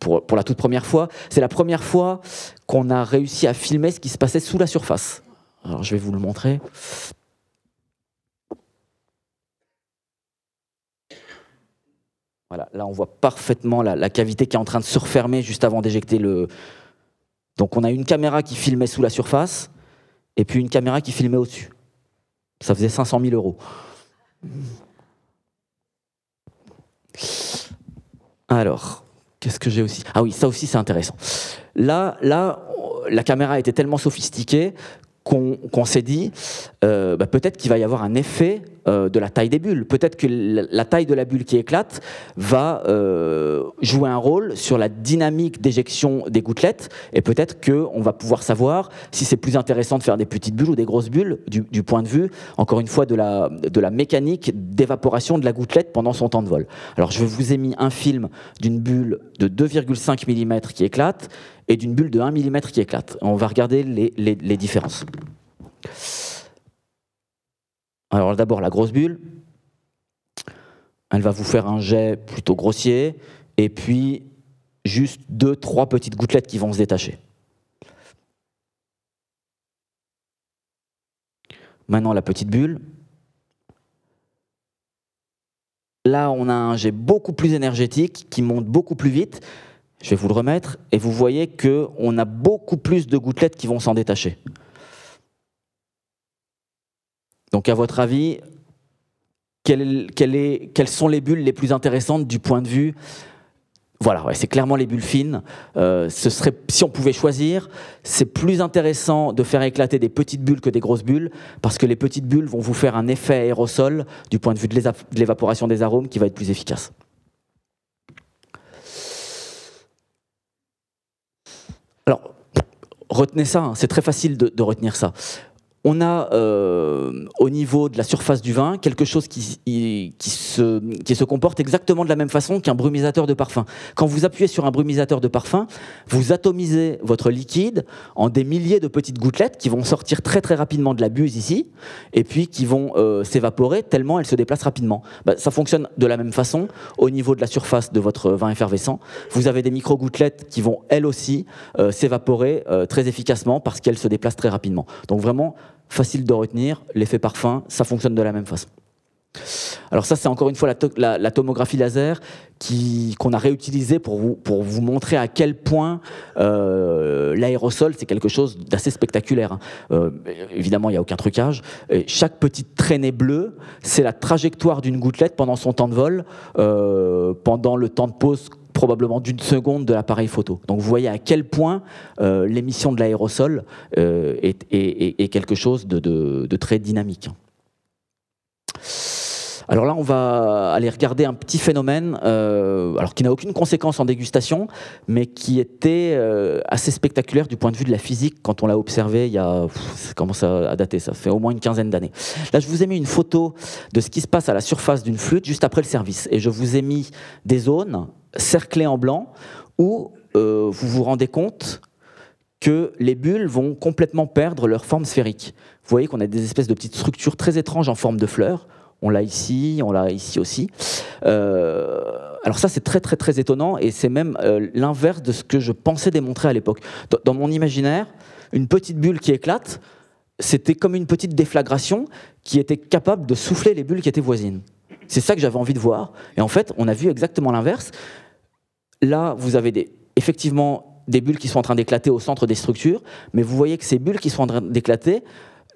C: pour, la toute première fois. C'est la première fois qu'on a réussi à filmer ce qui se passait sous la surface. Alors, je vais vous le montrer. Voilà, là, on voit parfaitement la, la, cavité qui est en train de se refermer juste avant d'éjecter le. Donc, on a une caméra qui filmait sous la surface et puis une caméra qui filmait au-dessus. Ça faisait 500 000 euros. Alors, qu'est-ce que j'ai aussi? Ah oui, ça aussi c'est intéressant. Là, là, la caméra était tellement sophistiquée qu'on s'est dit, euh, bah, peut-être qu'il va y avoir un effet euh, de la taille des bulles. Peut-être que la, taille de la bulle qui éclate va euh, jouer un rôle sur la dynamique d'éjection des gouttelettes, et peut-être qu'on va pouvoir savoir si c'est plus intéressant de faire des petites bulles ou des grosses bulles, du, point de vue, encore une fois, de la, de la mécanique d'évaporation de la gouttelette pendant son temps de vol. Alors je vous ai mis un film d'une bulle de 2,5 mm qui éclate, et d'une bulle de 1 mm qui éclate. On va regarder les, différences. Alors d'abord la grosse bulle, elle va vous faire un jet plutôt grossier, et puis juste deux, trois petites gouttelettes qui vont se détacher. Maintenant la petite bulle. Là, on a un jet beaucoup plus énergétique qui monte beaucoup plus vite je vais vous le remettre, et vous voyez qu'on a beaucoup plus de gouttelettes qui vont s'en détacher. Donc à votre avis, quelles, sont les bulles les plus intéressantes du point de vue voilà, c'est clairement les bulles fines. Euh, ce serait, si on pouvait choisir, c'est plus intéressant de faire éclater des petites bulles que des grosses bulles, parce que les petites bulles vont vous faire un effet aérosol du point de vue de l'évaporation des arômes qui va être plus efficace. Alors, retenez ça, hein, c'est très facile de, retenir ça on a euh, au niveau de la surface du vin quelque chose qui, qui, se, qui, se, comporte exactement de la même façon qu'un brumisateur de parfum. Quand vous appuyez sur un brumisateur de parfum, vous atomisez votre liquide en des milliers de petites gouttelettes qui vont sortir très très rapidement de la buse ici et puis qui vont euh, s'évaporer tellement elles se déplacent rapidement. Bah, ça fonctionne de la même façon au niveau de la surface de votre vin effervescent. Vous avez des micro-gouttelettes qui vont elles aussi euh, s'évaporer très efficacement parce qu'elles se déplacent très rapidement. Donc vraiment, facile de retenir, l'effet parfum, ça fonctionne de la même façon. Alors ça, c'est encore une fois la, tomographie laser qu'on a réutilisée pour vous, pour vous montrer à quel point euh, l'aérosol, c'est quelque chose d'assez spectaculaire. Hein. Euh, évidemment, il n'y a aucun trucage. chaque petite traînée bleue, c'est la trajectoire d'une gouttelette pendant son temps de vol, euh, pendant le temps de pause probablement d'une seconde de l'appareil photo. Donc vous voyez à quel point euh, l'émission de l'aérosol euh, est, quelque chose de, très dynamique. Alors là, on va aller regarder un petit phénomène, euh, alors qui n'a aucune conséquence en dégustation, mais qui était assez spectaculaire du point de vue de la physique quand on l'a observé il y a, ça commence à dater, ça fait au moins une quinzaine d'années. Là, je vous ai mis une photo de ce qui se passe à la surface d'une flûte juste après le service, et je vous ai mis des zones cerclées en blanc où euh, vous vous rendez compte que les bulles vont complètement perdre leur forme sphérique. Vous voyez qu'on a des espèces de petites structures très étranges en forme de fleurs on l'a ici, on l'a ici aussi. Euh, alors ça, c'est très très très étonnant et c'est même euh, l'inverse de ce que je pensais démontrer à l'époque. Dans, mon imaginaire, une petite bulle qui éclate, c'était comme une petite déflagration qui était capable de souffler les bulles qui étaient voisines. C'est ça que j'avais envie de voir. Et en fait, on a vu exactement l'inverse. Là, vous avez effectivement des bulles qui sont en train d'éclater au centre des structures, mais vous voyez que ces bulles qui sont en train d'éclater,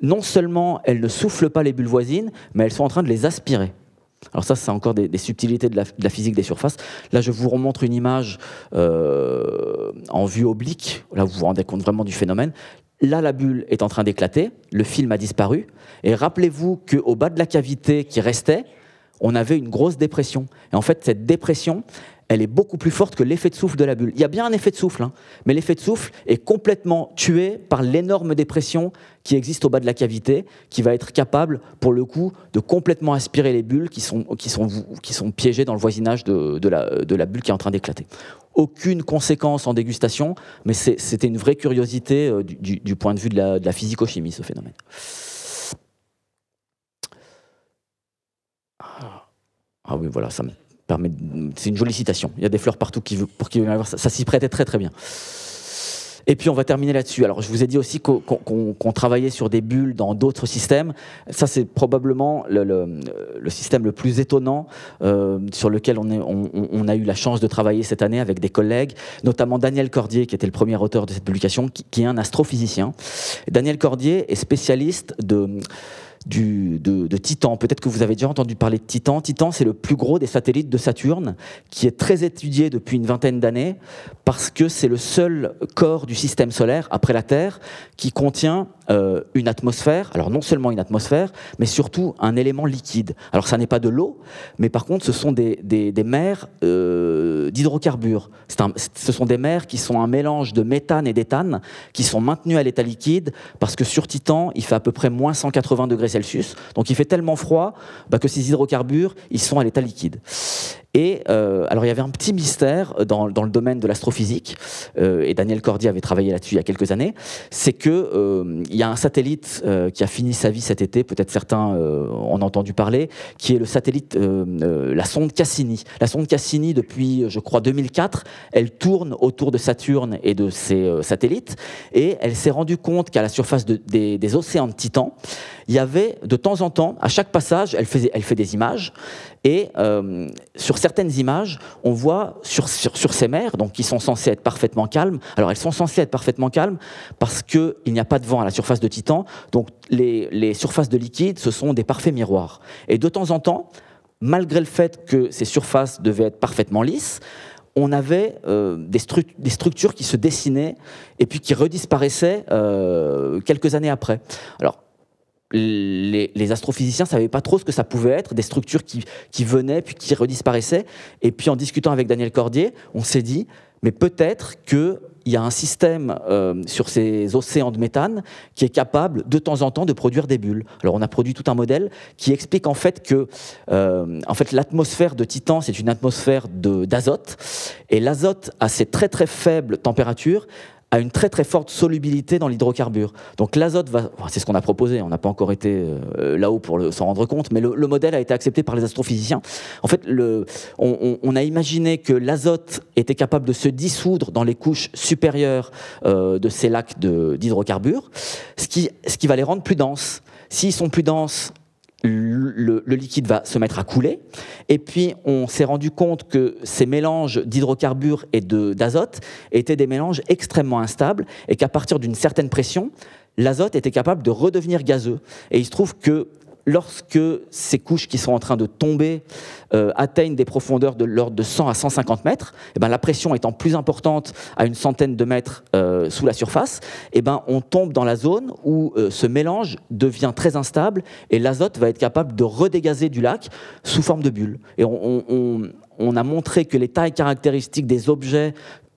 C: non seulement elles ne soufflent pas les bulles voisines, mais elles sont en train de les aspirer. Alors ça, c'est encore des, subtilités de la, physique des surfaces. Là, je vous remontre une image euh, en vue oblique. Là, vous vous rendez compte vraiment du phénomène. Là, la bulle est en train d'éclater, le film a disparu. Et rappelez-vous qu'au bas de la cavité qui restait, on avait une grosse dépression. Et en fait, cette dépression, elle est beaucoup plus forte que l'effet de souffle de la bulle. Il y a bien un effet de souffle, hein, mais l'effet de souffle est complètement tué par l'énorme dépression qui existe au bas de la cavité, qui va être capable, pour le coup, de complètement aspirer les bulles qui sont, piégées dans le voisinage de, la, de la bulle qui est en train d'éclater. Aucune conséquence en dégustation, mais c'était une vraie curiosité euh, du, point de vue de la, de la physico-chimie, ce phénomène. Ah, ah oui, voilà, ça me c'est une jolie citation. Il y a des fleurs partout qui, pour qui ça, ça s'y prêtait très très bien. Et puis on va terminer là-dessus. Alors je vous ai dit aussi qu'on travaillait sur des bulles dans d'autres systèmes. Ça c'est probablement le, système le plus étonnant euh, sur lequel on, a eu la chance de travailler cette année avec des collègues, notamment Daniel Cordier qui était le premier auteur de cette publication, qui est un astrophysicien. Daniel Cordier est spécialiste de de, Titan. Peut-être que vous avez déjà entendu parler de Titan. Titan, c'est le plus gros des satellites de Saturne, qui est très étudié depuis une vingtaine d'années, parce que c'est le seul corps du système solaire, après la Terre, qui contient euh, une atmosphère, alors non seulement une atmosphère, mais surtout un élément liquide. Alors ça n'est pas de l'eau, mais par contre ce sont des, des, mers euh, d'hydrocarbures. ce sont des mers qui sont un mélange de méthane et d'éthane, qui sont maintenus à l'état liquide, parce que sur Titan, il fait à peu près moins 180 degrés Celsius, donc il fait tellement froid bah, que ces hydrocarbures, ils sont à l'état liquide. Et euh, alors il y avait un petit mystère dans, dans le domaine de l'astrophysique, euh, et Daniel Cordier avait travaillé là-dessus il y a quelques années, c'est que euh, y a un satellite euh, qui a fini sa vie cet été, peut-être certains euh, en ont entendu parler, qui est le satellite, la sonde Cassini. La sonde Cassini, depuis je crois 2004, elle tourne autour de Saturne et de ses satellites, et elle s'est rendue compte qu'à la surface de, des, des océans de Titan, il y avait de temps en temps, à chaque passage, elle, faisait, elle fait des images, et euh, sur certaines images, on voit sur, sur, ces mers, donc qui sont censées être parfaitement calmes, alors elles sont censées être parfaitement calmes parce qu'il n'y a pas de vent à la surface de Titan, donc les, les surfaces de liquide, ce sont des parfaits miroirs. Et de temps en temps, malgré le fait que ces surfaces devaient être parfaitement lisses, on avait euh, des, des, structures qui se dessinaient et puis qui redisparaissaient euh, quelques années après. Alors, les, astrophysiciens ne savaient pas trop ce que ça pouvait être, des structures qui, venaient puis qui redisparaissaient. Et puis en discutant avec Daniel Cordier, on s'est dit, mais peut-être qu'il y a un système euh, sur ces océans de méthane qui est capable de temps en temps de produire des bulles. Alors on a produit tout un modèle qui explique en fait que euh, en fait, l'atmosphère de Titan, c'est une atmosphère d'azote. Et l'azote, à ces très très faibles températures, a une très très forte solubilité dans l'hydrocarbure. Donc l'azote va, c'est ce qu'on a proposé, on n'a pas encore été euh, là-haut pour s'en rendre compte, mais le, modèle a été accepté par les astrophysiciens. En fait, on, a imaginé que l'azote était capable de se dissoudre dans les couches supérieures euh, de ces lacs d'hydrocarbures, ce qui, ce qui va les rendre plus denses. S'ils sont plus denses, le, liquide va se mettre à couler. Et puis, on s'est rendu compte que ces mélanges d'hydrocarbures et d'azote étaient des mélanges extrêmement instables et qu'à partir d'une certaine pression, l'azote était capable de redevenir gazeux. Et il se trouve que lorsque ces couches qui sont en train de tomber euh, atteignent des profondeurs de l'ordre de 100 à 150 mètres, eh ben, la pression étant plus importante à une centaine de mètres euh, sous la surface, eh ben, on tombe dans la zone où euh, ce mélange devient très instable et l'azote va être capable de redégazer du lac sous forme de bulles. Et on a montré que les tailles caractéristiques des objets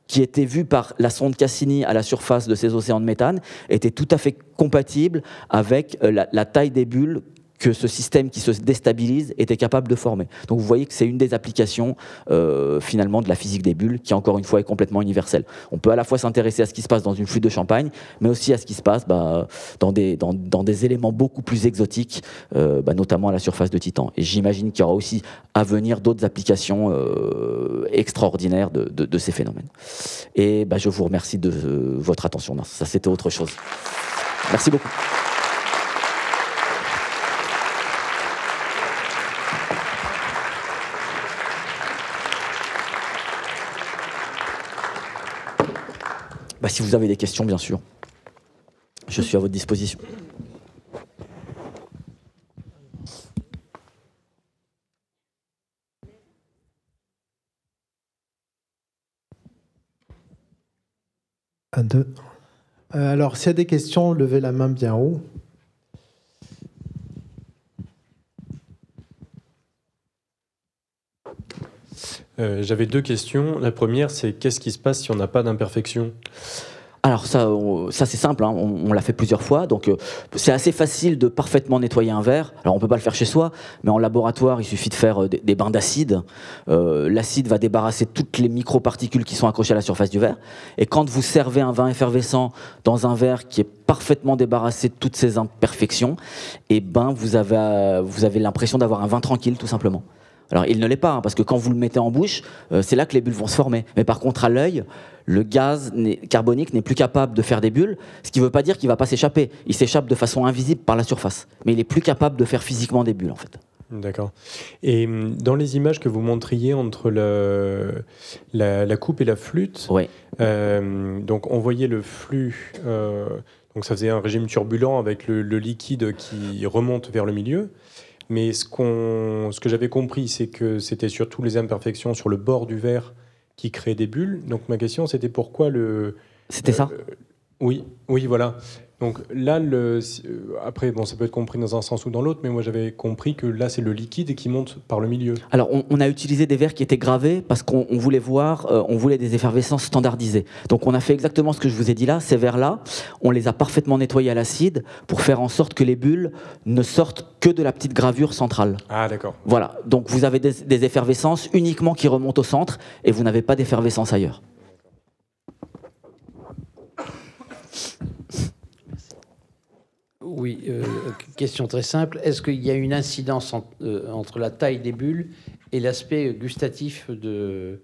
C: qui étaient vus par la sonde Cassini à la surface de ces océans de méthane étaient tout à fait compatibles avec la taille des bulles que ce système qui se déstabilise était capable de former. Donc vous voyez que c'est une des applications euh, finalement de la physique des bulles qui encore une fois est complètement universelle. On peut à la fois s'intéresser à ce qui se passe dans une flûte de champagne, mais aussi à ce qui se passe bah, dans, des, éléments beaucoup plus exotiques, euh, bah, notamment à la surface de Titan. Et j'imagine qu'il y aura aussi à venir d'autres applications euh, extraordinaires de, de, ces phénomènes. Et bah, je vous remercie de votre attention. ça c'était autre chose. Merci beaucoup. Bah, si vous avez des questions, bien sûr, je suis à votre disposition.
A: Un, deux. Euh, alors, s'il y a des questions, levez la main bien haut.
D: Euh, j'avais deux questions. La première, c'est qu'est-ce qui se passe si on n'a pas d'imperfection?
C: Alors ça, ça c'est simple, hein. on, l'a fait plusieurs fois, donc euh, c'est assez facile de parfaitement nettoyer un verre. Alors on peut pas le faire chez soi, mais en laboratoire il suffit de faire euh, des, bains d'acide. L'acide va débarrasser toutes les microparticules qui sont accrochées à la surface du verre. Et quand vous servez un vin effervescent dans un verre qui est parfaitement débarrassé de toutes ces imperfections, et eh ben vous avez, vous avez l'impression d'avoir un vin tranquille tout simplement. Alors il ne l'est pas, hein, parce que quand vous le mettez en bouche, euh, c'est là que les bulles vont se former. Mais par contre, à l'œil, le gaz carbonique n'est plus capable de faire des bulles, ce qui ne veut pas dire qu'il ne va pas s'échapper. Il s'échappe de façon invisible par la surface. Mais il est plus capable de faire physiquement des bulles, en fait.
D: D'accord. Et hum, dans les images que vous montriez entre le, la, coupe et la flûte, euh, donc on voyait le flux, euh, donc ça faisait un régime turbulent avec le liquide qui remonte vers le milieu. Mais ce, qu'on, ce que j'avais compris, c'est que c'était surtout les imperfections sur le bord du verre qui créaient des bulles. Donc ma question, c'était pourquoi le...
C: C'était ça?
D: Oui, oui, voilà. Donc là, le, euh, après, bon, ça peut être compris dans un sens ou dans l'autre, mais moi j'avais compris que là, c'est le liquide qui monte par le milieu.
C: Alors, on, a utilisé des verres qui étaient gravés parce qu'on voulait voir, euh, on voulait des effervescences standardisées. Donc, on a fait exactement ce que je vous ai dit là. Ces verres-là, on les a parfaitement nettoyés à l'acide pour faire en sorte que les bulles ne sortent que de la petite gravure centrale.
D: Ah, d'accord.
C: Voilà. Donc, vous avez des, des effervescences uniquement qui remontent au centre et vous n'avez pas d'effervescence ailleurs.
E: Oui, euh, question très simple. Est-ce qu'il y a une incidence euh, entre la taille des bulles et l'aspect gustatif de,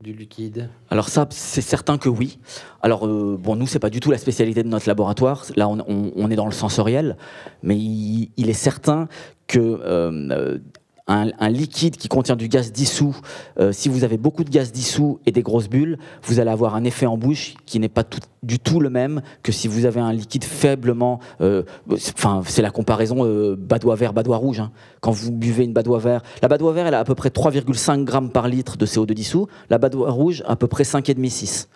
E: du liquide?
C: Alors ça, c'est certain que oui. Alors euh, bon, nous, c'est pas du tout la spécialité de notre laboratoire. Là, on, est dans le sensoriel, mais il, il est certain que un, liquide qui contient du gaz dissous, euh, si vous avez beaucoup de gaz dissous et des grosses bulles, vous allez avoir un effet en bouche qui n'est pas du tout le même que si vous avez un liquide faiblement. Euh, enfin, c'est la comparaison euh, badois vert, badois rouge. Hein. Quand vous buvez une badois vert, la badois vert, elle a à peu près 3,5 grammes par litre de CO2 dissous. La badois rouge, à peu près 5,5-6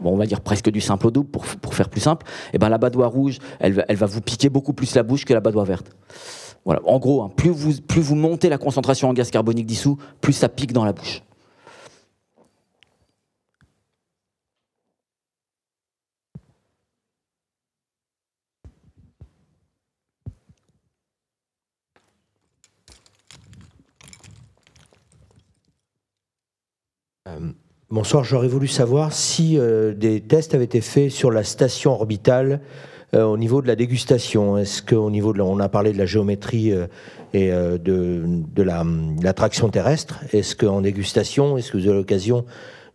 C: bon, on va dire presque du simple au double pour, faire plus simple, et eh ben la badois rouge, elle, elle va vous piquer beaucoup plus la bouche que la badois verte. En gros, hein, plus, vous, montez la concentration en gaz carbonique dissous, plus ça pique dans la bouche.
F: Euh, bonsoir, j'aurais voulu savoir si euh, des tests avaient été faits sur la station orbitale au niveau de la dégustation Est-ce qu'au niveau de on a parlé de la géométrie euh, et euh, de, de l'attraction terrestre Est-ce qu'en dégustation, est-ce que vous avez l'occasion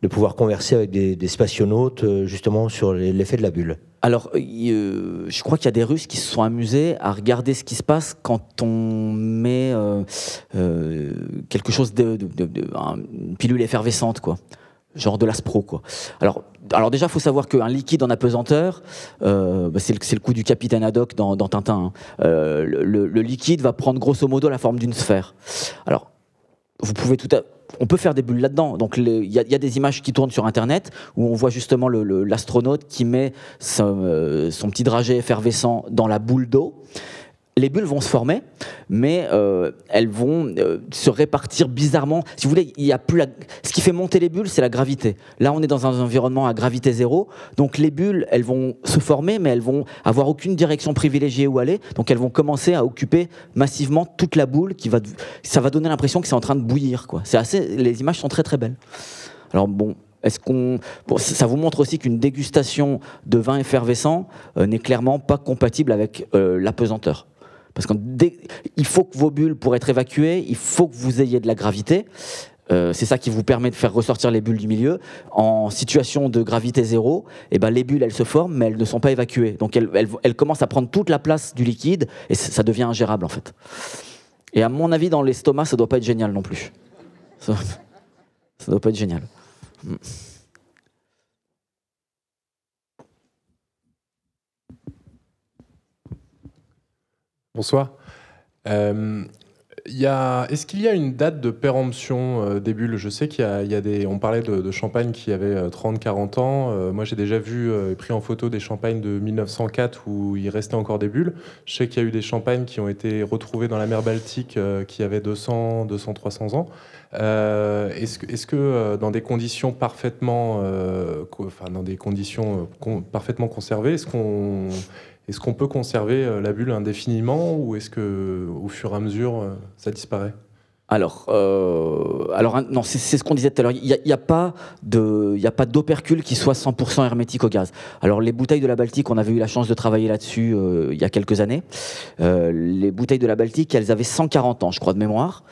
F: de pouvoir converser avec des, des spationautes justement sur l'effet de la bulle?
C: Alors, je crois qu'il y a des Russes qui se sont amusés à regarder ce qui se passe quand on met quelque chose de, une pilule effervescente, quoi, genre de l'aspro, quoi. Alors, alors déjà, il faut savoir qu'un liquide en apesanteur, bah, c'est le, coup du capitaine Haddock dans, Tintin. Hein. Le, liquide va prendre grosso modo la forme d'une sphère. Alors, vous pouvez tout à on peut faire des bulles là-dedans. Donc il y, a des images qui tournent sur Internet où on voit justement l'astronaute qui met son, son, petit dragé effervescent dans la boule d'eau les bulles vont se former, mais euh, elles vont euh, se répartir bizarrement. Si vous voulez, il y a plus ce qui fait monter les bulles, c'est la gravité. Là, on est dans un environnement à gravité zéro, donc les bulles, elles vont se former, mais elles vont avoir aucune direction privilégiée où aller. Donc elles vont commencer à occuper massivement toute la boule, qui va, ça va donner l'impression que c'est en train de bouillir. Les images sont très très belles. Alors bon, est-ce qu'on, ça vous montre aussi qu'une dégustation de vin effervescent euh, n'est clairement pas compatible avec l'apesanteur. Parce qu'il faut que vos bulles, pour être évacuées, il faut que vous ayez de la gravité. Euh, c'est ça qui vous permet de faire ressortir les bulles du milieu. En situation de gravité zéro, eh ben, les bulles, elles se forment, mais elles ne sont pas évacuées. Donc elles, commencent à prendre toute la place du liquide, et ça devient ingérable en fait. Et à mon avis, dans l'estomac, ça doit pas être génial non plus. Ça, ça doit pas être génial.
G: Bonsoir. Euh, est-ce qu'il y a une date de péremption euh, des bulles? Je sais qu'il y, a des. On parlait de, champagne qui avait 30-40 euh, ans. moi, j'ai déjà vu pris en photo des champagnes de 1904 où il restait encore des bulles. Je sais qu'il y a eu des champagnes qui ont été retrouvées dans la mer Baltique qui avaient 200, 200, 300 ans. est-ce, que, dans des conditions parfaitement, enfin, dans des conditions parfaitement conservées, est-ce qu'on est-ce qu'on peut conserver euh, la bulle indéfiniment ou est-ce que au fur et à mesure euh, ça disparaît?
C: Alors, euh, alors non, c'est ce qu'on disait tout à l'heure. Il n'y a, pas de, il a pas d'opercule qui soit 100% hermétique au gaz. Alors les bouteilles de la Baltique, on avait eu la chance de travailler là-dessus euh, il y a quelques années. Euh, les bouteilles de la Baltique, elles avaient 140 ans, je crois de mémoire,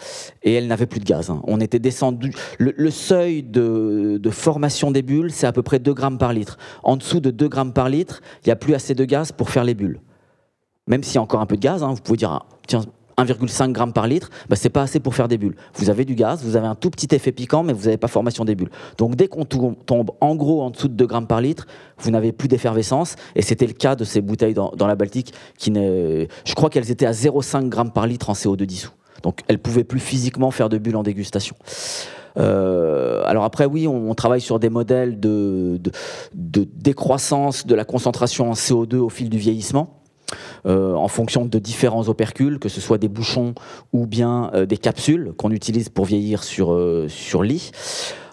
C: et elles n'avaient plus de gaz. Hein. On était descendu. Le, seuil de, de, formation des bulles, c'est à peu près 2 grammes par litre. En dessous de 2 grammes par litre, il n'y a plus assez de gaz pour faire les bulles. Même s'il y a encore un peu de gaz, hein, vous pouvez dire, ah, tiens, 1,5 g par litre, bah, c'est pas assez pour faire des bulles. Vous avez du gaz, vous avez un tout petit effet piquant, mais vous n'avez pas formation des bulles. Donc dès qu'on tombe en gros en dessous de 2 grammes par litre, vous n'avez plus d'effervescence. Et c'était le cas de ces bouteilles dans, la Baltique, qui je crois qu'elles étaient à 0,5 g par litre en CO2 dissous. Donc elles pouvaient plus physiquement faire de bulles en dégustation. Euh, alors après, oui, on, travaille sur des modèles de, de, décroissance de la concentration en CO2 au fil du vieillissement. Euh, en fonction de différents opercules, que ce soit des bouchons ou bien euh, des capsules qu'on utilise pour vieillir sur, euh, sur lit.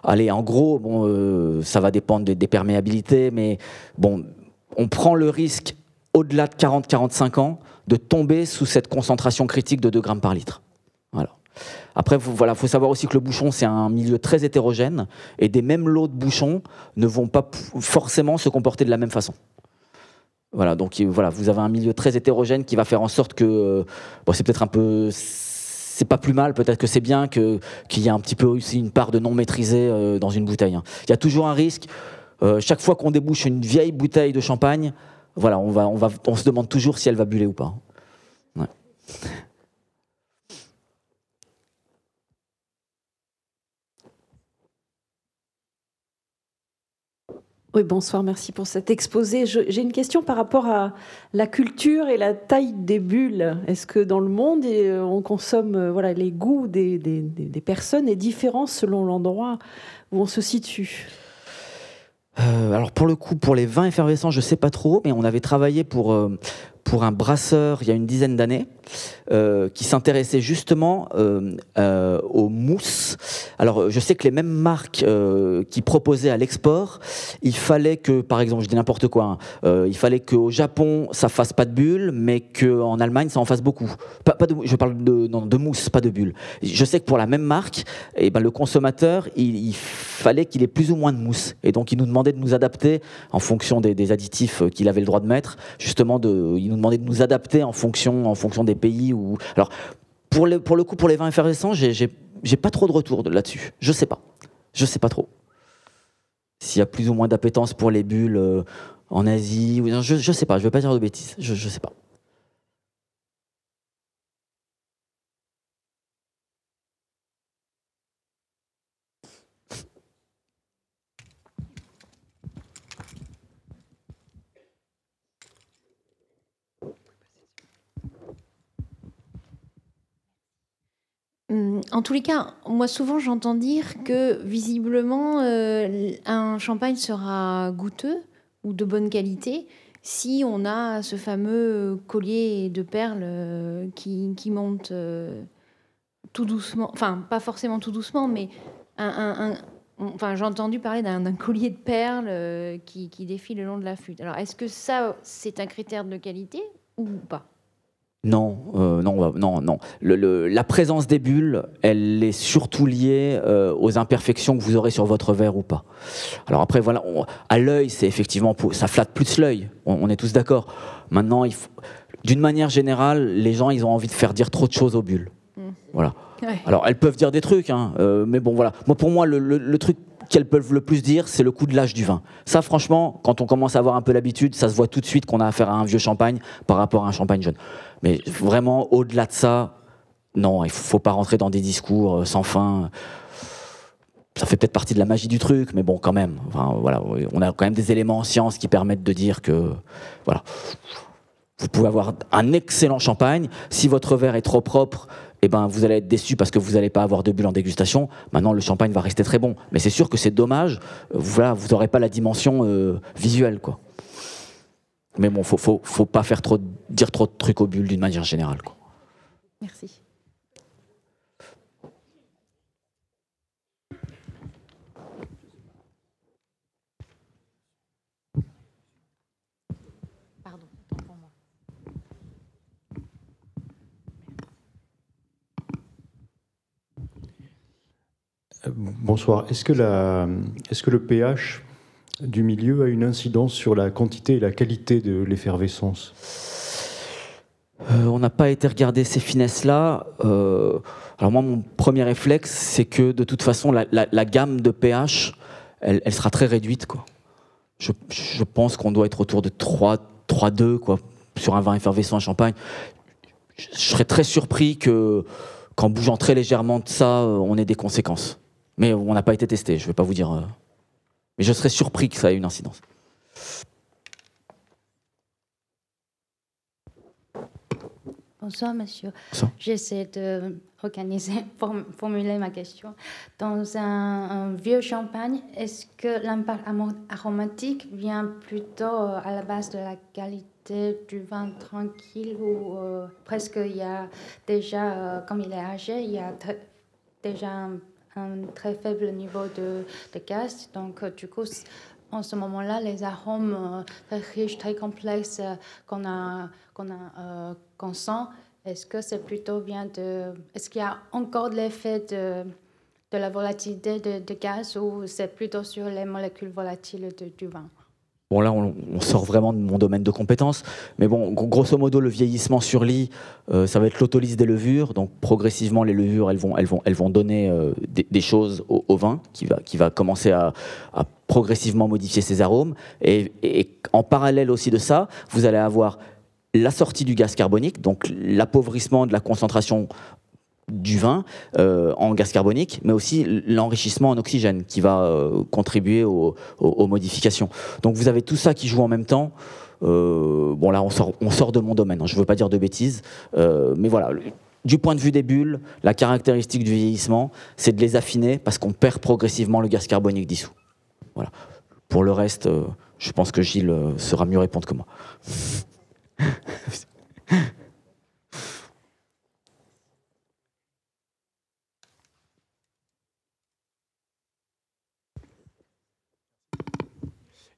C: Allez, en gros, bon, ça va dépendre des, perméabilités, mais bon, on prend le risque, au-delà de 40-45 ans, de tomber sous cette concentration critique de 2 grammes par litre. Après, il voilà, faut savoir aussi que le bouchon, c'est un milieu très hétérogène, et des mêmes lots de bouchons ne vont pas forcément se comporter de la même façon. Voilà, donc voilà, vous avez un milieu très hétérogène qui va faire en sorte que euh, bon, c'est peut-être un peu c'est pas plus mal, peut-être que c'est bien que qu'il y ait un petit peu aussi une part de non maîtrisé euh, dans une bouteille. Hein. Il y a toujours un risque. Euh, chaque fois qu'on débouche une vieille bouteille de champagne, voilà, on va, on va, on se demande toujours si elle va buller ou pas. Ouais.
H: Oui, bonsoir, merci pour cet exposé. J'ai une question par rapport à la culture et la taille des bulles. Est-ce que dans le monde, euh, on consomme, euh, les goûts des, personnes est différent selon l'endroit où on se situe?
C: Euh, alors pour le coup, pour les vins effervescents, je sais pas trop, mais on avait travaillé pour pour un brasseur il y a une dizaine d'années euh, qui s'intéressait justement euh, euh, aux mousses. Alors je sais que les mêmes marques qui proposaient à l'export, il fallait que, par exemple, je dis n'importe quoi, hein, il fallait qu'au Japon ça fasse pas de bulles, mais qu'en Allemagne ça en fasse beaucoup. Je parle de, de mousse, pas de bulles. Je sais que pour la même marque, eh ben, le consommateur, il, fallait qu'il ait plus ou moins de mousse. Et donc il nous demandait de nous adapter en fonction des, additifs qu'il avait le droit de mettre, justement il nous demandait de nous adapter en fonction, en fonction des pays alors, pour le, pour le coup, pour les vins effervescents, j'ai pas trop de retour là-dessus. Je sais pas. Je sais pas trop. S'il y a plus ou moins d'appétence pour les bulles euh, en Asie, je, je sais pas. Je vais pas dire de bêtises. Je, je sais pas.
I: En tous les cas, moi souvent j'entends dire que visiblement euh, un champagne sera goûteux ou de bonne qualité si on a ce fameux collier de perles euh, qui, monte tout doucement, enfin pas forcément tout doucement, mais j'ai entendu parler d'un collier de perles qui, qui défile le long de la flûte. Alors est-ce que ça c'est un critère de qualité ou pas?
C: Non, euh, non, non, non. la présence des bulles, elle est surtout liée euh, aux imperfections que vous aurez sur votre verre ou pas. Alors après, voilà, à l'œil, c'est effectivement, ça flatte plus l'œil. On, est tous d'accord. Maintenant, d'une manière générale, les gens, ils ont envie de faire dire trop de choses aux bulles. Mmh. Voilà. Alors, elles peuvent dire des trucs, hein, euh, mais bon, voilà. Moi, pour moi, le truc qu'elles peuvent le plus dire, c'est le coup de l'âge du vin. Ça, franchement, quand on commence à avoir un peu l'habitude, ça se voit tout de suite qu'on a affaire à un vieux champagne par rapport à un champagne jeune. Mais vraiment, au-delà de ça, non, il faut pas rentrer dans des discours euh, sans fin. Ça fait peut-être partie de la magie du truc, mais bon, quand même. Enfin, voilà, on a quand même des éléments en science qui permettent de dire que, voilà, vous pouvez avoir un excellent champagne. Si votre verre est trop propre, eh ben, vous allez être déçu parce que vous n'allez pas avoir de bulles en dégustation. Maintenant, le champagne va rester très bon. Mais c'est sûr que c'est dommage. Euh, vous n'aurez pas la dimension euh, visuelle. Quoi. Mais bon, faut, faut, faut pas faire trop, dire trop de trucs aux bulles d'une manière générale. Quoi.
I: Merci.
J: Bonsoir. Est-ce que, le pH du milieu a une incidence sur la quantité et la qualité de l'effervescence?
C: Euh, On n'a pas été regarder ces finesses-là. Euh, alors moi, mon premier réflexe, c'est que de toute façon, la, gamme de pH, elle, sera très réduite. Je, pense qu'on doit être autour de 3, 3,2 quoi, sur un vin effervescent à champagne. Je, je serais très surpris que qu'en bougeant très légèrement de ça, on ait des conséquences. Mais on n'a pas été testé, je ne vais pas vous dire. Euh, mais je serais surpris que ça ait une incidence.
K: Bonsoir, monsieur. J'essaie de organiser, formuler ma question. Dans un, vieux champagne, est-ce que l'impact aromatique vient plutôt euh, à la base de la qualité du vin tranquille ou euh, presque il y a déjà, comme il est âgé, il y a déjà un un très faible niveau de, gaz. Donc, euh, du coup, en ce moment-là, les arômes euh, très riches, très complexes euh, qu'on a, qu'on a, qu'on sent, est-ce que c'est plutôt bien de, est-ce qu'il y a encore l'effet de, de la volatilité de gaz ou c'est plutôt sur les molécules volatiles du vin?
C: Bon, là, on, sort vraiment de mon domaine de compétences. Mais bon, grosso modo, le vieillissement sur lit, euh, ça va être l'autolyse des levures. Donc, progressivement, les levures, elles vont, elles vont, elles vont donner euh, des, choses au, vin qui va, qui va commencer à, progressivement modifier ses arômes. Et, et, en parallèle aussi de ça, vous allez avoir la sortie du gaz carbonique, donc l'appauvrissement de la concentration du vin euh, en gaz carbonique, mais aussi l'enrichissement en oxygène qui va euh, contribuer aux, modifications. Donc vous avez tout ça qui joue en même temps. Euh, bon là on sort, de mon domaine, hein. je ne veux pas dire de bêtises, mais voilà, du point de vue des bulles, la caractéristique du vieillissement, c'est de les affiner parce qu'on perd progressivement le gaz carbonique dissous. Voilà. Pour le reste, je pense que Gilles sera mieux répondre que moi.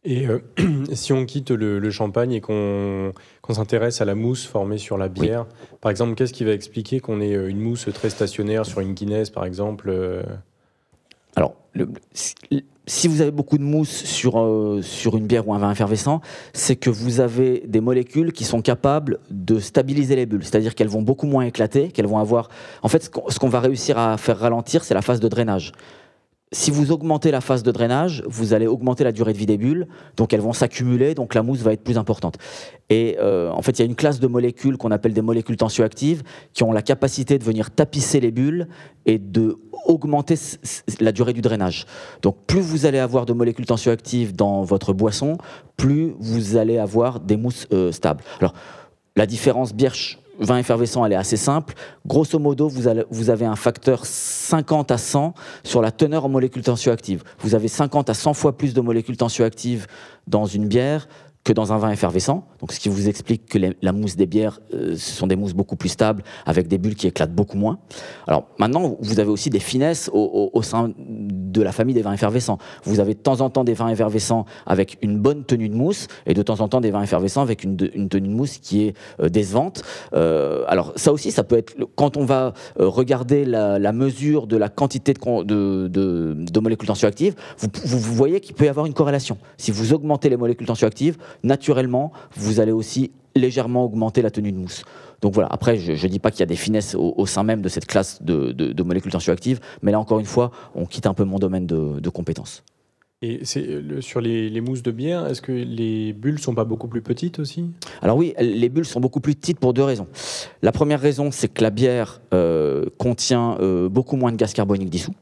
D: Et euh, si on quitte le, champagne et qu'on s'intéresse à la mousse formée sur la bière, par exemple, qu'est-ce qui va expliquer qu'on ait euh, une mousse très stationnaire sur une Guinness, par exemple euh
C: Alors, si vous avez beaucoup de mousse sur, sur une bière ou un vin effervescent, c'est que vous avez des molécules qui sont capables de stabiliser les bulles, c'est-à-dire qu'elles vont beaucoup moins éclater, qu'elles vont avoir... En fait, ce qu'on va réussir à faire ralentir, c'est la phase de drainage si vous augmentez la phase de drainage, vous allez augmenter la durée de vie des bulles, donc elles vont s'accumuler, donc la mousse va être plus importante. Et euh, en fait, il y a une classe de molécules qu'on appelle des molécules tensioactives qui ont la capacité de venir tapisser les bulles et de augmenter la durée du drainage. Donc plus vous allez avoir de molécules tensioactives dans votre boisson, plus vous allez avoir des mousses euh, stables. Alors la différence bière vin effervescent, elle est assez simple. Grosso modo, vous, vous avez un facteur 50 à 100 sur la teneur en molécules tensioactives. Vous avez 50 à 100 fois plus de molécules tensioactives dans une bière que dans un vin effervescent. Donc, ce qui vous explique que la mousse des bières, euh, ce sont des mousses beaucoup plus stables, avec des bulles qui éclatent beaucoup moins. Alors, maintenant, vous avez aussi des finesses au, sein de la famille des vins effervescents. Vous avez de temps en temps des vins effervescents avec une bonne tenue de mousse, et de temps en temps des vins effervescents avec une, tenue de mousse qui est euh, décevante. Euh, alors, ça aussi, ça peut être, quand on va regarder la, mesure de la quantité de, molécules tensioactives, vous, vous voyez qu'il peut y avoir une corrélation. Si vous augmentez les molécules tensioactives, naturellement, vous allez aussi légèrement augmenter la tenue de mousse. Donc voilà, après, je ne dis pas qu'il y a des finesses au, sein même de cette classe de, molécules tensioactives, mais là, encore une fois, on quitte un peu mon domaine de, compétences.
D: Et c'est sur les, mousses de bière, est-ce que les bulles sont pas beaucoup plus petites aussi?
C: Alors oui, les bulles sont beaucoup plus petites pour deux raisons. La première raison, c'est que la bière euh, contient euh, beaucoup moins de gaz carbonique dissous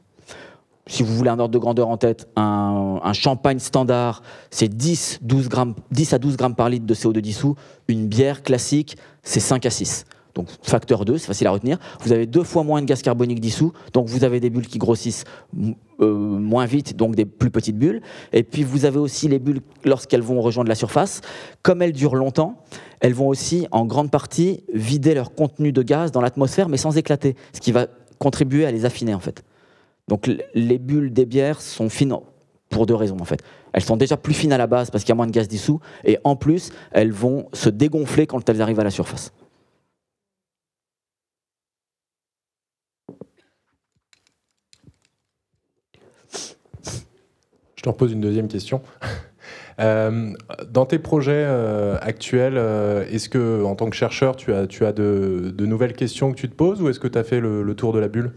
C: si vous voulez un ordre de grandeur en tête, un, champagne standard, c'est 10, 12 grammes, 10 à 12 grammes par litre de CO2 dissous. Une bière classique, c'est 5 à 6. Donc facteur 2, c'est facile à retenir. Vous avez deux fois moins de gaz carbonique dissous, donc vous avez des bulles qui grossissent euh, moins vite, donc des plus petites bulles. Et puis vous avez aussi les bulles lorsqu'elles vont rejoindre la surface. Comme elles durent longtemps, elles vont aussi en grande partie vider leur contenu de gaz dans l'atmosphère, mais sans éclater, ce qui va contribuer à les affiner en fait. Donc les bulles des bières sont fines pour deux raisons en fait. Elles sont déjà plus fines à la base parce qu'il y a moins de gaz dissous et en plus elles vont se dégonfler quand elles arrivent à la surface.
G: Je te repose une deuxième question. Euh, dans tes projets euh, actuels, euh, est-ce que, en tant que chercheur, tu as, tu as de, nouvelles questions que tu te poses ou est-ce que tu as fait le tour de la bulle?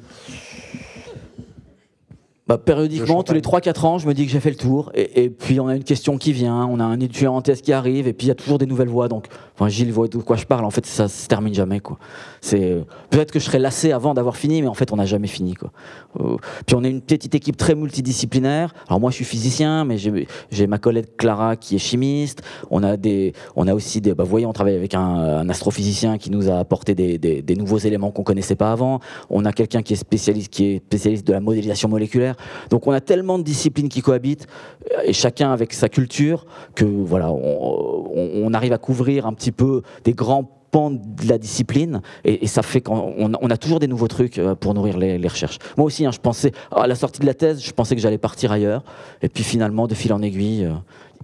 C: Bah, périodiquement, tous les 3-4 ans, je me dis que j'ai fait le tour. Et, puis, on a une question qui vient, on a un étudiant en thèse qui arrive, et puis il y a toujours des nouvelles voix. Donc, enfin, Gilles voit de quoi je parle. En fait, ça se termine jamais. Quoi. C'est, euh, peut-être que je serais lassé avant d'avoir fini, mais en fait, on n'a jamais fini. Quoi. Euh, puis, on est une petite équipe très multidisciplinaire. Alors, moi, je suis physicien, mais j'ai, ma collègue Clara qui est chimiste. On a, des, on a aussi des. Bah, vous voyez, on travaille avec un, astrophysicien qui nous a apporté des, des nouveaux éléments qu'on connaissait pas avant. On a quelqu'un qui est spécialiste, qui est spécialiste de la modélisation moléculaire. Donc on a tellement de disciplines qui cohabitent, euh, et chacun avec sa culture, que voilà, on, arrive à couvrir un petit peu des grands pans de la discipline et, ça fait qu'on on a toujours des nouveaux trucs euh, pour nourrir les, recherches. Moi aussi, hein, je pensais à la sortie de la thèse, je pensais que j'allais partir ailleurs et puis finalement, de fil en aiguille, euh,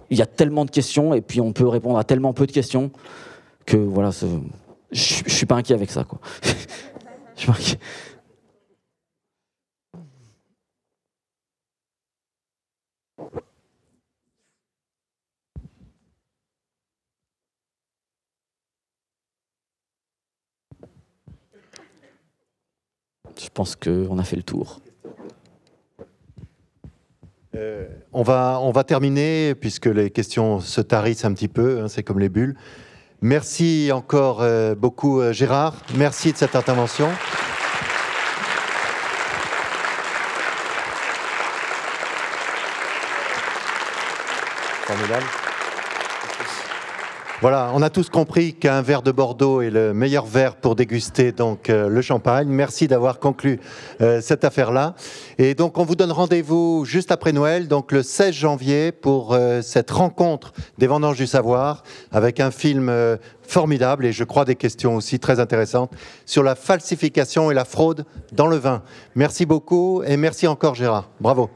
C: il y a tellement de questions et puis on peut répondre à tellement peu de questions que voilà, je, je suis pas inquiet avec ça quoi. je suis inquiet. Je pense qu'on a fait le tour.
B: Euh, on, va, on va terminer, puisque les questions se tarissent un petit peu, hein, c'est comme les bulles. Merci encore euh, beaucoup euh, Gérard, merci de cette intervention. Formidable. Voilà, on a tous compris qu'un verre de Bordeaux est le meilleur verre pour déguster donc euh, le champagne. Merci d'avoir conclu euh, cette affaire-là. Et donc on vous donne rendez-vous juste après Noël, donc le 16 janvier, pour euh, cette rencontre des vendanges du savoir, avec un film formidable et je crois des questions aussi très intéressantes sur la falsification et la fraude dans le vin. Merci beaucoup et merci encore Gérard. Bravo.